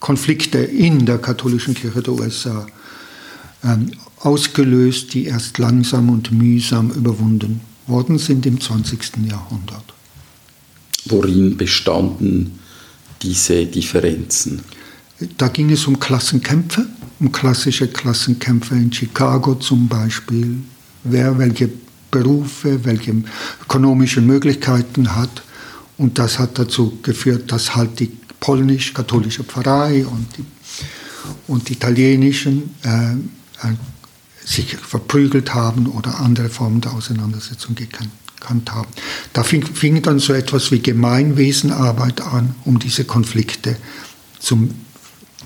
Konflikte in der katholischen Kirche der USA ähm, ausgelöst, die erst langsam und mühsam überwunden worden sind im 20. Jahrhundert. Worin bestanden diese Differenzen? Da ging es um Klassenkämpfe, um klassische Klassenkämpfe in Chicago zum Beispiel, wer welche Berufe, welche ökonomischen Möglichkeiten hat. Und das hat dazu geführt, dass halt die polnisch-katholische Pfarrei und die, und die italienischen äh, äh sich verprügelt haben oder andere Formen der Auseinandersetzung gekannt haben. Da fing, fing, dann so etwas wie Gemeinwesenarbeit an, um diese Konflikte zum,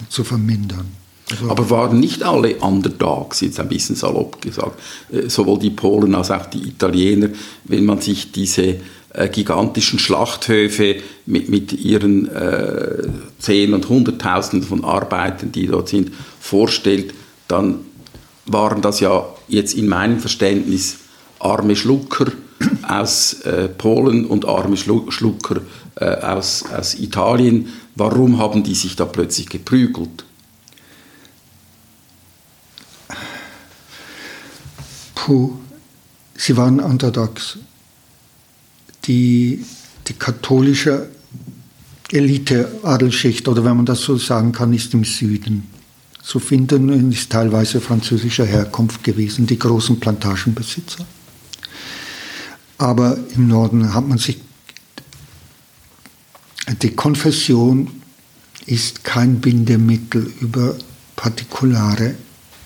zu vermindern. Also Aber waren nicht alle Underdogs, jetzt ein bisschen salopp gesagt, äh, sowohl die Polen als auch die Italiener, wenn man sich diese äh, gigantischen Schlachthöfe mit, mit ihren äh, Zehn- und Hunderttausenden von Arbeitern, die dort sind, vorstellt, dann waren das ja jetzt in meinem Verständnis arme Schlucker aus äh, Polen und arme Schlucker äh, aus, aus Italien. Warum haben die sich da plötzlich geprügelt? Puh, sie waren Underdogs. Die, die katholische Elite, Adelschicht, oder wenn man das so sagen kann, ist im Süden zu finden und ist teilweise französischer Herkunft gewesen, die großen Plantagenbesitzer. Aber im Norden hat man sich, die Konfession ist kein Bindemittel über partikulare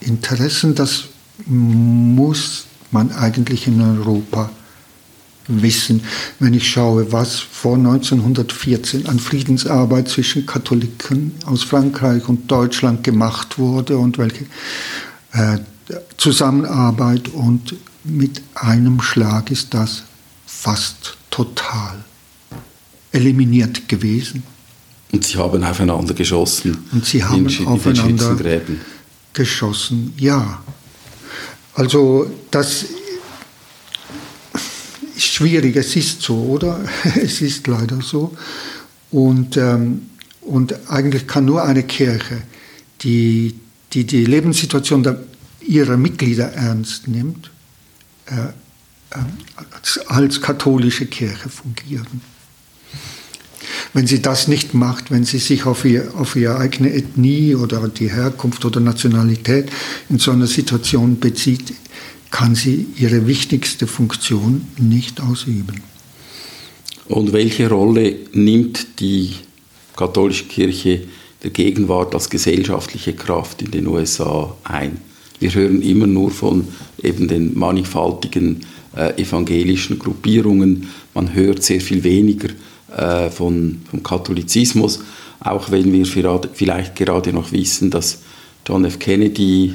Interessen. Das muss man eigentlich in Europa wissen, wenn ich schaue, was vor 1914 an Friedensarbeit zwischen Katholiken aus Frankreich und Deutschland gemacht wurde und welche äh, Zusammenarbeit und mit einem Schlag ist das fast total eliminiert gewesen. Und sie haben aufeinander geschossen. Und sie haben aufeinander geschossen, ja. Also das schwierig, es ist so, oder? es ist leider so. Und, ähm, und eigentlich kann nur eine Kirche, die die, die Lebenssituation der, ihrer Mitglieder ernst nimmt, äh, äh, als, als katholische Kirche fungieren. Wenn sie das nicht macht, wenn sie sich auf, ihr, auf ihre eigene Ethnie oder die Herkunft oder Nationalität in so einer Situation bezieht, kann sie ihre wichtigste Funktion nicht ausüben. Und welche Rolle nimmt die katholische Kirche der Gegenwart als gesellschaftliche Kraft in den USA ein? Wir hören immer nur von eben den mannigfaltigen äh, evangelischen Gruppierungen. Man hört sehr viel weniger äh, von, vom Katholizismus, auch wenn wir vielleicht gerade noch wissen, dass John F. Kennedy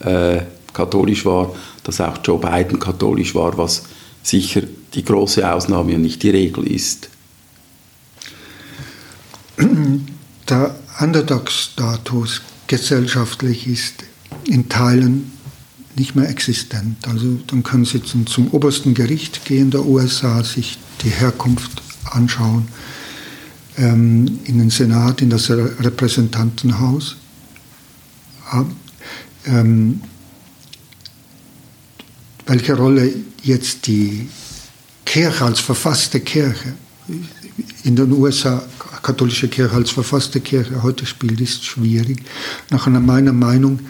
äh, katholisch war, dass auch Joe Biden katholisch war, was sicher die große Ausnahme und nicht die Regel ist. Der Underdog-Status gesellschaftlich ist in Teilen nicht mehr existent. Also dann können Sie zum, zum obersten Gericht gehen der USA, sich die Herkunft anschauen. ähm, in den Senat, in das Repräsentantenhaus. Ähm, welche Rolle jetzt die Kirche als verfasste Kirche in den USA, katholische Kirche als verfasste Kirche heute spielt, ist schwierig. Nach meiner Meinung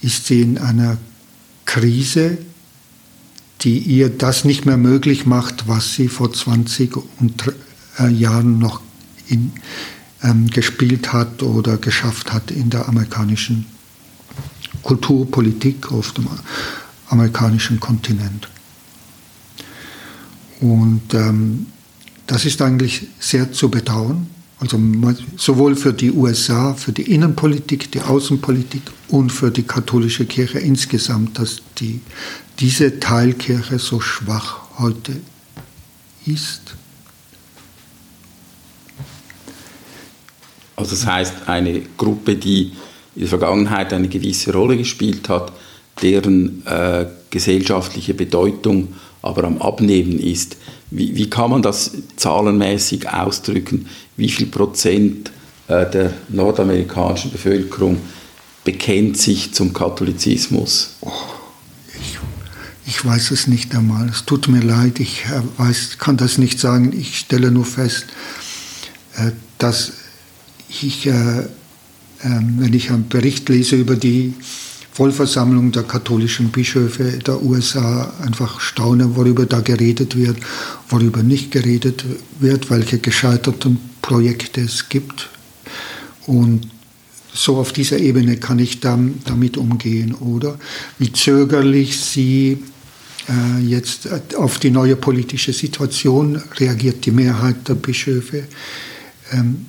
ist sie in einer Krise, die ihr das nicht mehr möglich macht, was sie vor 20 äh, Jahren noch in, ähm, gespielt hat oder geschafft hat in der amerikanischen Kulturpolitik auf dem amerikanischen Kontinent. Und ähm, das ist eigentlich sehr zu bedauern. Also sowohl für die USA, für die Innenpolitik, die Außenpolitik und für die katholische Kirche insgesamt, dass die, diese Teilkirche so schwach heute ist. Also das heißt, eine Gruppe, die in der Vergangenheit eine gewisse Rolle gespielt hat, deren äh, gesellschaftliche Bedeutung aber am Abnehmen ist. Wie, wie, kann man das zahlenmäßig ausdrücken? Wie viel Prozent äh, der nordamerikanischen Bevölkerung bekennt sich zum Katholizismus? Oh, ich, ich, weiß es nicht einmal. Es tut mir leid, ich äh, weiß, kann das nicht sagen. Ich stelle nur fest, äh, dass ich, äh, ähm, wenn ich einen Bericht lese über die Vollversammlung der katholischen Bischöfe der USA einfach staune, worüber da geredet wird, worüber nicht geredet wird, welche gescheiterten Projekte es gibt. Und so auf dieser Ebene kann ich dann damit umgehen, oder? Wie zögerlich sie äh, jetzt auf die neue politische Situation reagiert die Mehrheit der Bischöfe. Ähm,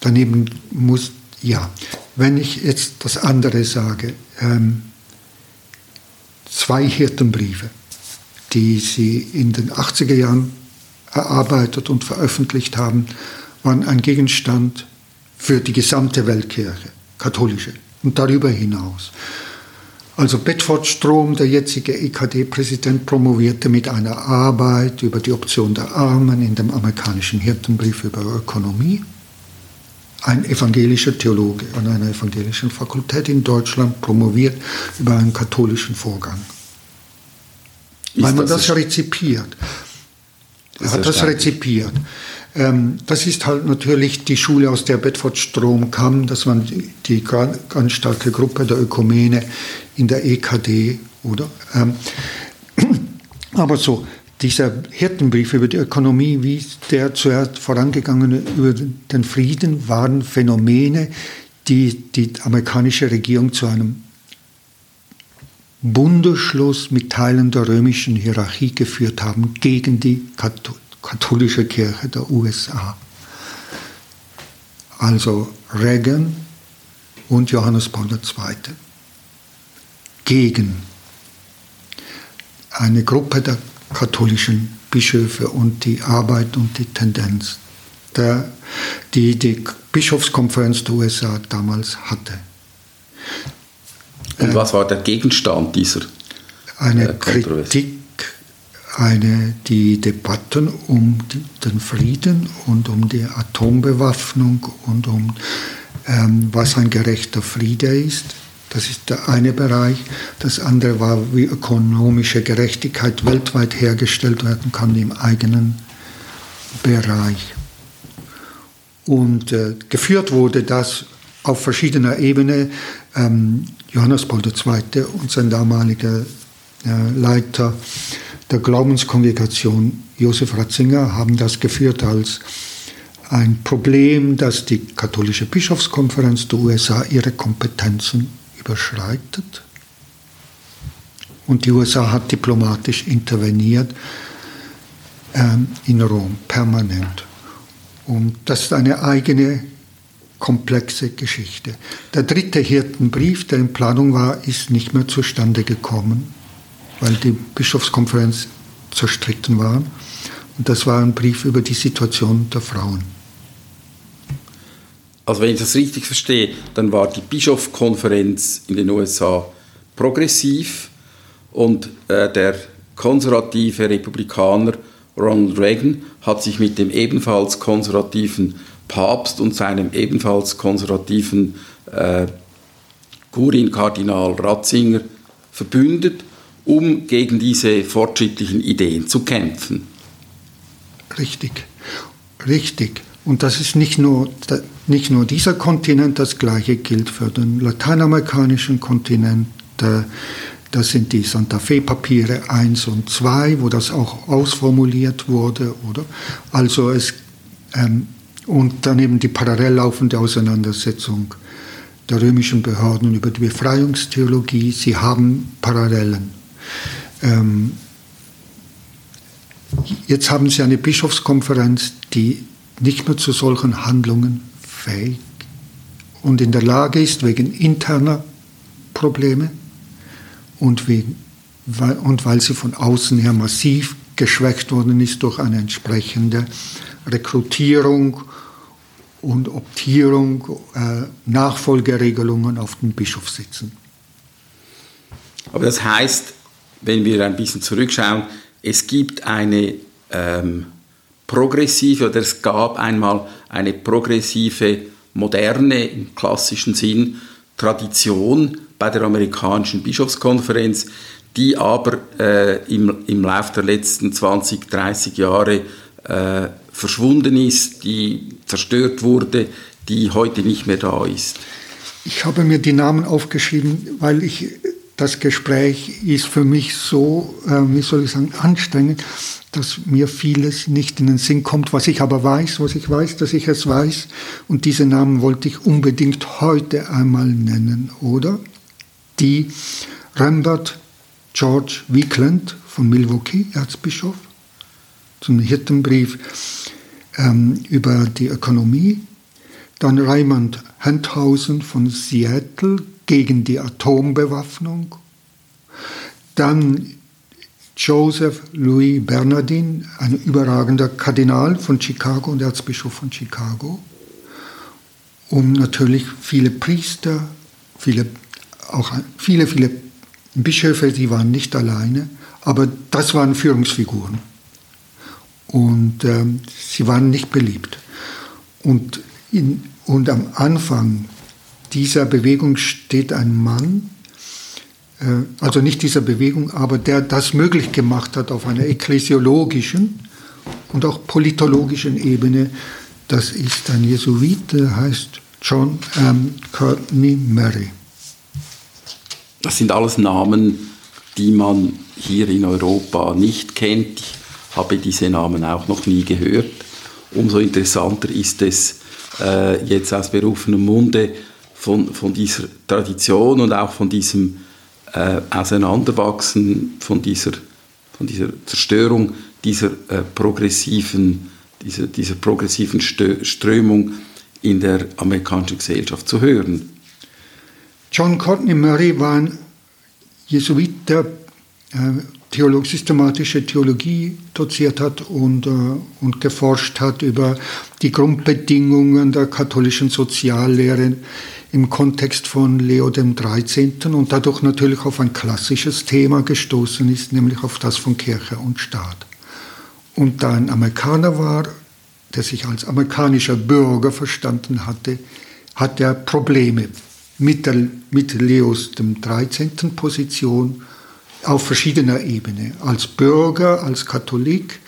daneben muss, ja, wenn ich jetzt das andere sage, ähm, zwei Hirtenbriefe, die sie in den 80er Jahren erarbeitet und veröffentlicht haben, waren ein Gegenstand für die gesamte Weltkirche, katholische und darüber hinaus. Also Bedford Strom, der jetzige EKD-Präsident, promovierte mit einer Arbeit über die Option der Armen in dem amerikanischen Hirtenbrief über Ökonomie ein evangelischer Theologe an einer evangelischen Fakultät in Deutschland promoviert über einen katholischen Vorgang. Ist Weil man das, das rezipiert. Er hat das rezipiert. Ähm, das ist halt natürlich die Schule, aus der Bedford Strom kam, dass man die, die ganz starke Gruppe der Ökumene in der EKD, oder? Ähm, aber so, dieser Hirtenbrief über die Ökonomie, wie der zuerst vorangegangene über den Frieden, waren Phänomene, die die amerikanische Regierung zu einem Bundesschluss mit Teilen der römischen Hierarchie geführt haben gegen die katholische Kirche der USA. Also Reagan und Johannes Paul II. Gegen eine Gruppe der katholischen Bischöfe und die Arbeit und die Tendenz, der, die die Bischofskonferenz der USA damals hatte. Und was war der Gegenstand dieser eine äh, Kritik, eine, die Debatten um den Frieden und um die Atombewaffnung und um ähm, was ein gerechter Friede ist das ist der eine Bereich. Das andere war, wie ökonomische Gerechtigkeit weltweit hergestellt werden kann im eigenen Bereich. Und äh, geführt wurde das auf verschiedener Ebene. Ähm, Johannes Paul II. und sein damaliger äh, Leiter der Glaubenskongregation Josef Ratzinger haben das geführt als ein Problem, dass die katholische Bischofskonferenz der USA ihre Kompetenzen überschreitet. Und die USA hat diplomatisch interveniert ähm, in Rom, permanent. Und das ist eine eigene komplexe Geschichte. Der dritte Hirtenbrief, der in Planung war, ist nicht mehr zustande gekommen, weil die Bischofskonferenz zerstritten war. Und das war ein Brief über die Situation der Frauen also wenn ich das richtig verstehe, dann war die Bischofskonferenz in den USA progressiv und äh, der konservative Republikaner Ronald Reagan hat sich mit dem ebenfalls konservativen Papst und seinem ebenfalls konservativen äh, Kurienkardinal Ratzinger verbündet, um gegen diese fortschrittlichen Ideen zu kämpfen. Richtig, richtig. Und das ist nicht nur, nicht nur dieser Kontinent, das gleiche gilt für den lateinamerikanischen Kontinent. Das sind die Santa Fe-Papiere 1 und 2, wo das auch ausformuliert wurde, oder? Also es, ähm, und daneben die parallel laufende Auseinandersetzung der römischen Behörden über die Befreiungstheologie. Sie haben Parallelen. Ähm, jetzt haben Sie eine Bischofskonferenz, die nicht mehr zu solchen Handlungen fähig und in der Lage ist, wegen interner Probleme und, wegen, und weil sie von außen her massiv geschwächt worden ist durch eine entsprechende Rekrutierung und Optierung, äh, Nachfolgeregelungen auf den Bischofssitzen. Aber das heißt, wenn wir ein bisschen zurückschauen, es gibt eine ähm, progressive oder es gab einmal eine progressive, moderne im klassischen Sinn Tradition bei der amerikanischen Bischofskonferenz, die aber äh, im, im Laufe der letzten 20, 30 Jahre äh, verschwunden ist, die zerstört wurde, die heute nicht mehr da ist. Ich habe mir die Namen aufgeschrieben, weil ich das Gespräch ist für mich so, äh, wie soll ich sagen, anstrengend, dass mir vieles nicht in den Sinn kommt, was ich aber weiß, was ich weiß, dass ich es weiß. Und diese Namen wollte ich unbedingt heute einmal nennen, oder? Die Rembert George Wickland von Milwaukee, Erzbischof, zum Hirtenbrief ähm, über die Ökonomie. Dann Raymond Handhausen von Seattle, gegen die Atombewaffnung. Dann Joseph Louis Bernardin, ein überragender Kardinal von Chicago und Erzbischof von Chicago. Und natürlich viele Priester, viele, auch viele, viele Bischöfe, die waren nicht alleine, aber das waren Führungsfiguren. Und ähm, sie waren nicht beliebt. Und, in, und am Anfang dieser Bewegung steht ein Mann, äh, also nicht dieser Bewegung, aber der das möglich gemacht hat auf einer ekklesiologischen und auch politologischen Ebene. Das ist ein Jesuit, der heißt John ähm, Courtney Murray. Das sind alles Namen, die man hier in Europa nicht kennt. Ich habe diese Namen auch noch nie gehört. Umso interessanter ist es, äh, jetzt aus berufenem Munde von, von dieser Tradition und auch von diesem äh, Auseinanderwachsen, von dieser, von dieser Zerstörung dieser äh, progressiven, dieser, dieser progressiven Strömung in der amerikanischen Gesellschaft zu hören. John Courtney Murray war ein Jesuit, der äh, Theolog, systematische Theologie doziert hat und, äh, und geforscht hat über die Grundbedingungen der katholischen Soziallehre im Kontext von Leo XIII. und dadurch natürlich auf ein klassisches Thema gestoßen ist, nämlich auf das von Kirche und Staat. Und da ein Amerikaner war, der sich als amerikanischer Bürger verstanden hatte, hat er Probleme mit, der, mit Leos XIII. Position auf verschiedener Ebene. Als Bürger, als Katholik,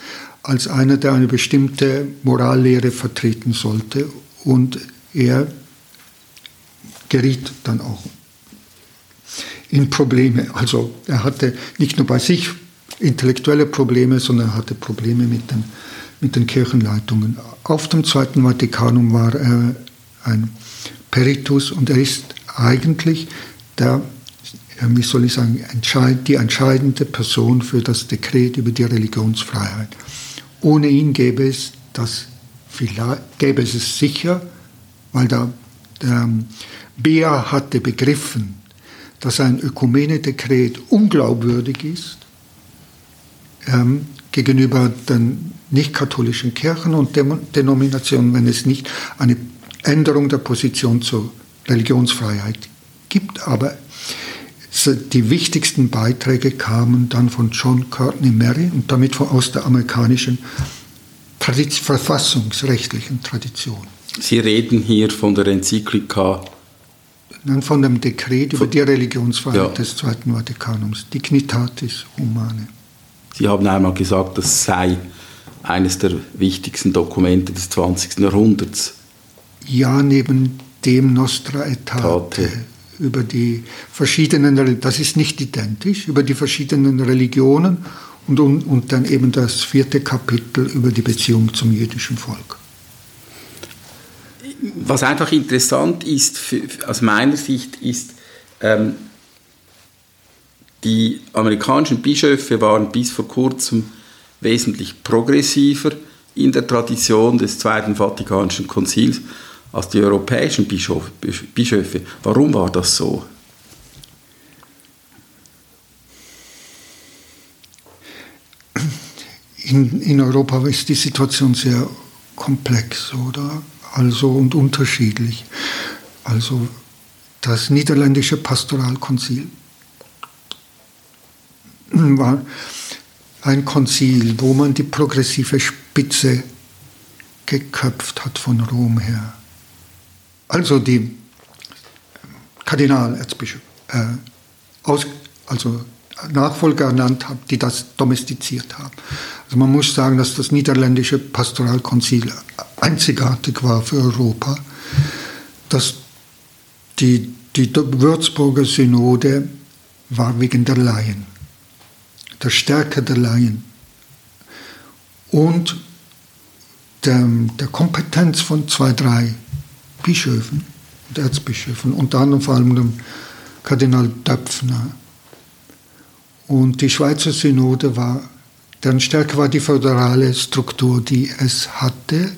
als einer, der eine bestimmte Morallehre vertreten sollte. Und er geriet dann auch in Probleme. Also er hatte nicht nur bei sich intellektuelle Probleme, sondern er hatte Probleme mit den, mit den Kirchenleitungen. Auf dem Zweiten Vatikanum war er ein Peritus und er ist eigentlich der, wie soll ich sagen, die entscheidende Person für das Dekret über die Religionsfreiheit. Ohne ihn gäbe es das gäbe es es sicher, weil da der Bea hatte begriffen, dass ein Ökumene-Dekret unglaubwürdig ist ähm, gegenüber den nicht-katholischen Kirchen und Denominationen, wenn es nicht eine Änderung der Position zur Religionsfreiheit gibt. Aber die wichtigsten Beiträge kamen dann von John Courtney Murray und damit aus der amerikanischen verfassungsrechtlichen Tradition. Sie reden hier von der Enzyklika. Nein, von dem Dekret über die Religionsfreiheit ja. des Zweiten Vatikanums, Dignitatis Humane. Sie haben einmal gesagt, das sei eines der wichtigsten Dokumente des 20. Jahrhunderts. Ja, neben dem Nostra Aetate über die verschiedenen, das ist nicht identisch, über die verschiedenen Religionen und, und, und dann eben das vierte Kapitel über die Beziehung zum jüdischen Volk. Was einfach interessant ist, für, aus meiner Sicht, ist, ähm, die amerikanischen Bischöfe waren bis vor kurzem wesentlich progressiver in der Tradition des Zweiten Vatikanischen Konzils als die europäischen Bischöfe. Warum war das so? In, in Europa ist die Situation sehr komplex, oder? Also und unterschiedlich. Also das niederländische Pastoralkonzil war ein Konzil, wo man die progressive Spitze geköpft hat von Rom her also die Kardinalerzbischöfe, äh, aus, also Nachfolger ernannt haben, die das domestiziert haben. Also man muss sagen, dass das niederländische Pastoralkonzil einzigartig war für Europa, dass die, die Würzburger Synode war wegen der Laien, der Stärke der Laien und der, der Kompetenz von zwei, drei Bischöfen und Erzbischöfen, unter anderem vor allem dem Kardinal Döpfner. Und die Schweizer Synode war, deren Stärke war die föderale Struktur, die es hatte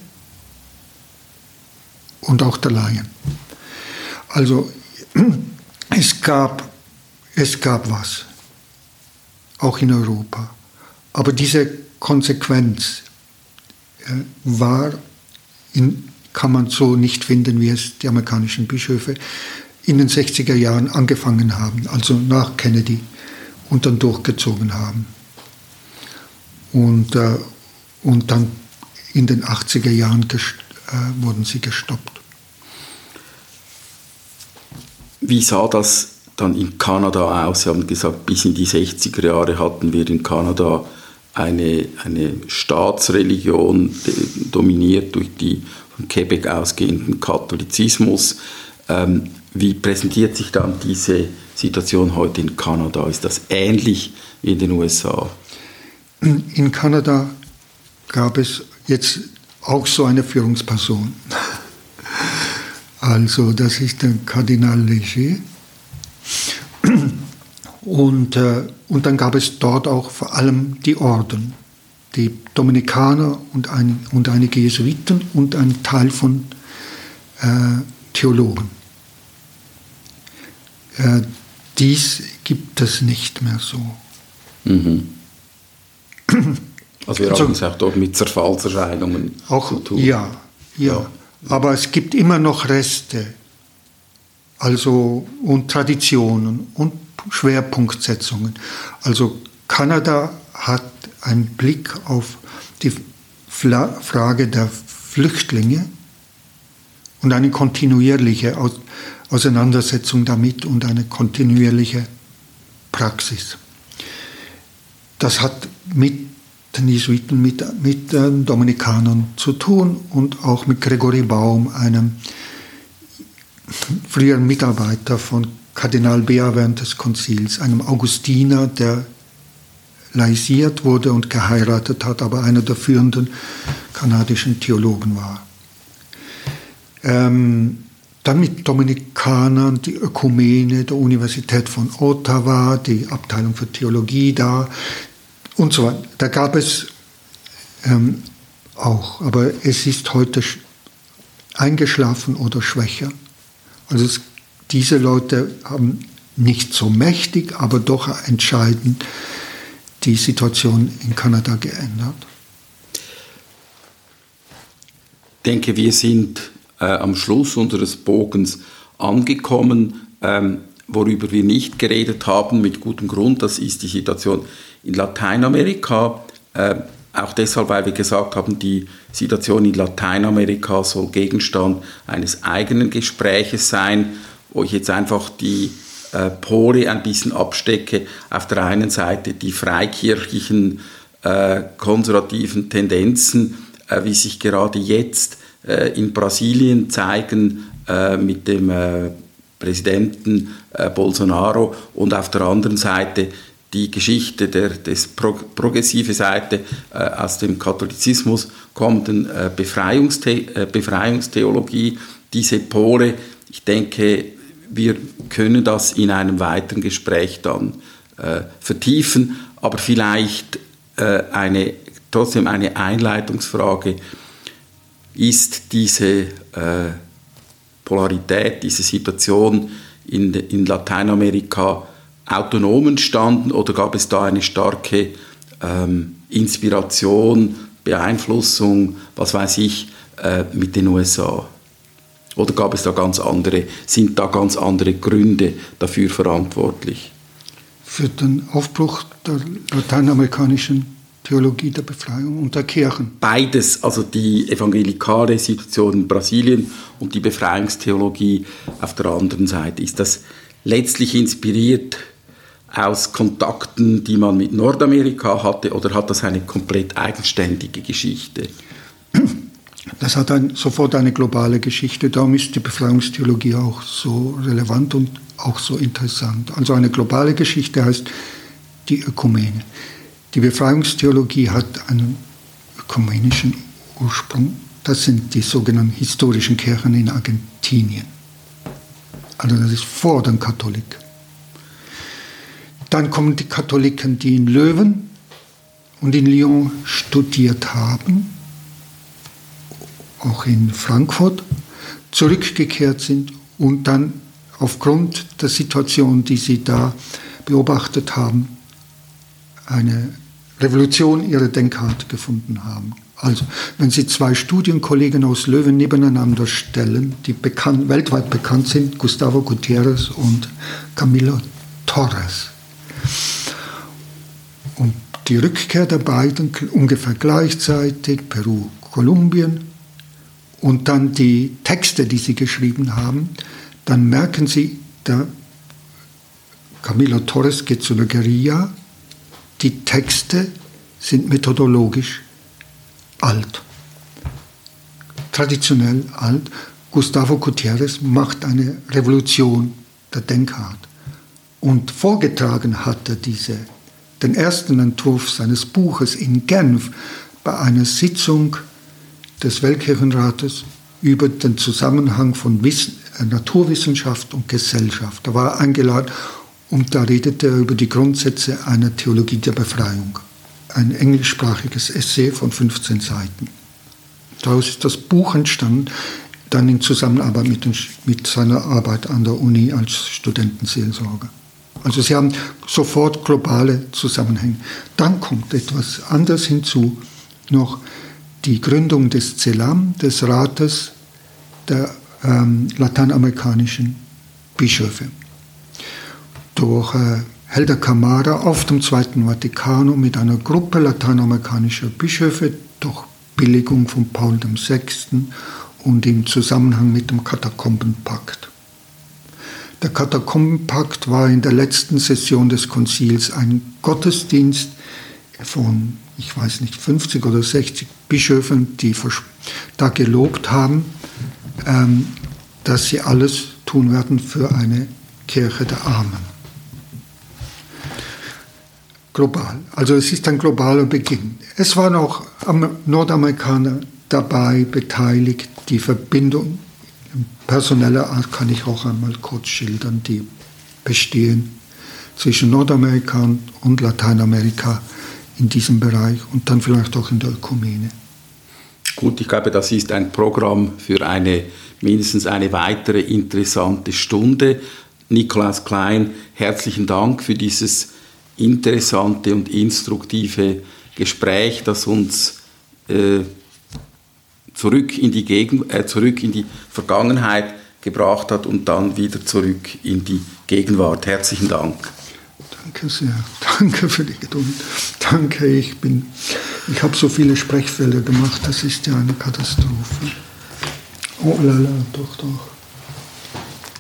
und auch der Laien. Also es gab, es gab was, auch in Europa. Aber diese Konsequenz äh, war in kann man so nicht finden, wie es die amerikanischen Bischöfe in den 60er Jahren angefangen haben, also nach Kennedy und dann durchgezogen haben. Und, äh, und dann in den 80er Jahren äh, wurden sie gestoppt. Wie sah das dann in Kanada aus? Sie haben gesagt, bis in die 60er Jahre hatten wir in Kanada eine, eine Staatsreligion dominiert durch die Quebec ausgehenden Katholizismus. Ähm, wie präsentiert sich dann diese Situation heute in Kanada? Ist das ähnlich wie in den USA? In Kanada gab es jetzt auch so eine Führungsperson. Also das ist der Kardinal Léger. Und, äh, und dann gab es dort auch vor allem die Orden die Dominikaner und, ein, und einige Jesuiten und ein Teil von äh, Theologen. Äh, dies gibt es nicht mehr so. Mhm. Also wir also, haben es auch dort mit Zerfallserscheinungen auch, zu tun. Ja, ja, ja, aber es gibt immer noch Reste also, und Traditionen und Schwerpunktsetzungen. Also Kanada hat ein Blick auf die Frage der Flüchtlinge und eine kontinuierliche Auseinandersetzung damit und eine kontinuierliche Praxis. Das hat mit den Jesuiten, mit, mit den Dominikanern zu tun und auch mit Gregory Baum, einem früheren Mitarbeiter von Kardinal Bea während des Konzils, einem Augustiner, der laisiert wurde und geheiratet hat, aber einer der führenden kanadischen Theologen war. Ähm, dann mit Dominikanern, die Ökumene der Universität von Ottawa, die Abteilung für Theologie da und so weiter. Da gab es ähm, auch, aber es ist heute eingeschlafen oder schwächer. Also es, diese Leute haben nicht so mächtig, aber doch entscheidend die Situation in Kanada geändert? Ich denke, wir sind äh, am Schluss unseres Bogens angekommen. Ähm, worüber wir nicht geredet haben, mit gutem Grund, das ist die Situation in Lateinamerika. Äh, auch deshalb, weil wir gesagt haben, die Situation in Lateinamerika soll Gegenstand eines eigenen Gespräches sein, wo ich jetzt einfach die äh, Pole ein bisschen abstecke. Auf der einen Seite die freikirchlichen äh, konservativen Tendenzen, äh, wie sich gerade jetzt äh, in Brasilien zeigen äh, mit dem äh, Präsidenten Bolsonaro und auf der anderen Seite die Geschichte der des Pro progressive Seite äh, aus dem Katholizismus kommenden äh, Befreiungsthe Befreiungstheologie, diese Pole, ich denke, wir können das in einem weiteren Gespräch dann äh, vertiefen, aber vielleicht äh, eine, trotzdem eine Einleitungsfrage, ist diese äh, Polarität, diese Situation in, in Lateinamerika autonom entstanden oder gab es da eine starke ähm, Inspiration, Beeinflussung, was weiß ich, äh, mit den USA? Oder gab es da ganz andere, sind da ganz andere Gründe dafür verantwortlich? Für den Aufbruch der lateinamerikanischen Theologie der Befreiung und der Kirchen. Beides, also die evangelikale Situation in Brasilien und die Befreiungstheologie auf der anderen Seite. Ist das letztlich inspiriert aus Kontakten, die man mit Nordamerika hatte, oder hat das eine komplett eigenständige Geschichte? Das hat ein, sofort eine globale Geschichte, darum ist die Befreiungstheologie auch so relevant und auch so interessant. Also eine globale Geschichte heißt die Ökumene. Die Befreiungstheologie hat einen ökumenischen Ursprung. Das sind die sogenannten historischen Kirchen in Argentinien. Also das ist vor den Katholiken. Dann kommen die Katholiken, die in Löwen und in Lyon studiert haben, auch in Frankfurt, zurückgekehrt sind und dann aufgrund der Situation, die sie da beobachtet haben, eine Revolution ihrer Denkart gefunden haben. Also, wenn Sie zwei Studienkollegen aus Löwen nebeneinander stellen, die bekannt, weltweit bekannt sind, Gustavo Gutierrez und Camilo Torres, und die Rückkehr der beiden ungefähr gleichzeitig, Peru, Kolumbien, und dann die Texte, die sie geschrieben haben, dann merken sie, der Camilo Torres geht zu der Guerilla, die Texte sind methodologisch alt, traditionell alt. Gustavo Gutierrez macht eine Revolution der Denkart. Und vorgetragen hat er diese, den ersten Entwurf seines Buches in Genf bei einer Sitzung des Weltkirchenrates über den Zusammenhang von Wissen, äh, Naturwissenschaft und Gesellschaft. Da war er eingeladen und da redete er über die Grundsätze einer Theologie der Befreiung. Ein englischsprachiges Essay von 15 Seiten. Daraus ist das Buch entstanden, dann in Zusammenarbeit mit, den, mit seiner Arbeit an der Uni als Studentenseelsorger. Also sie haben sofort globale Zusammenhänge. Dann kommt etwas anderes hinzu, noch die Gründung des CELAM, des Rates der ähm, lateinamerikanischen Bischöfe. Durch äh, Helder Camara auf dem Zweiten Vatikanum mit einer Gruppe lateinamerikanischer Bischöfe durch Billigung von Paul VI. und im Zusammenhang mit dem Katakombenpakt. Der Katakombenpakt war in der letzten Session des Konzils ein Gottesdienst von, ich weiß nicht, 50 oder 60 Bischöfen, die da gelobt haben, ähm, dass sie alles tun werden für eine Kirche der Armen. Global. Also es ist ein globaler Beginn. Es waren auch Nordamerikaner dabei beteiligt, die Verbindung personeller Art kann ich auch einmal kurz schildern, die bestehen zwischen Nordamerika und Lateinamerika in diesem Bereich und dann vielleicht auch in der Ökumene. Gut, ich glaube, das ist ein Programm für eine mindestens eine weitere interessante Stunde. Nikolaus Klein, herzlichen Dank für dieses interessante und instruktive Gespräch, das uns äh, zurück in die, Gegen äh, zurück in die Vergangenheit gebracht hat und dann wieder zurück in die Gegenwart. Herzlichen Dank. Danke sehr. Danke für die Geduld. Danke, ich bin Ich habe so viele Sprechfälle gemacht, das ist ja eine Katastrophe. Oh la la, doch, doch.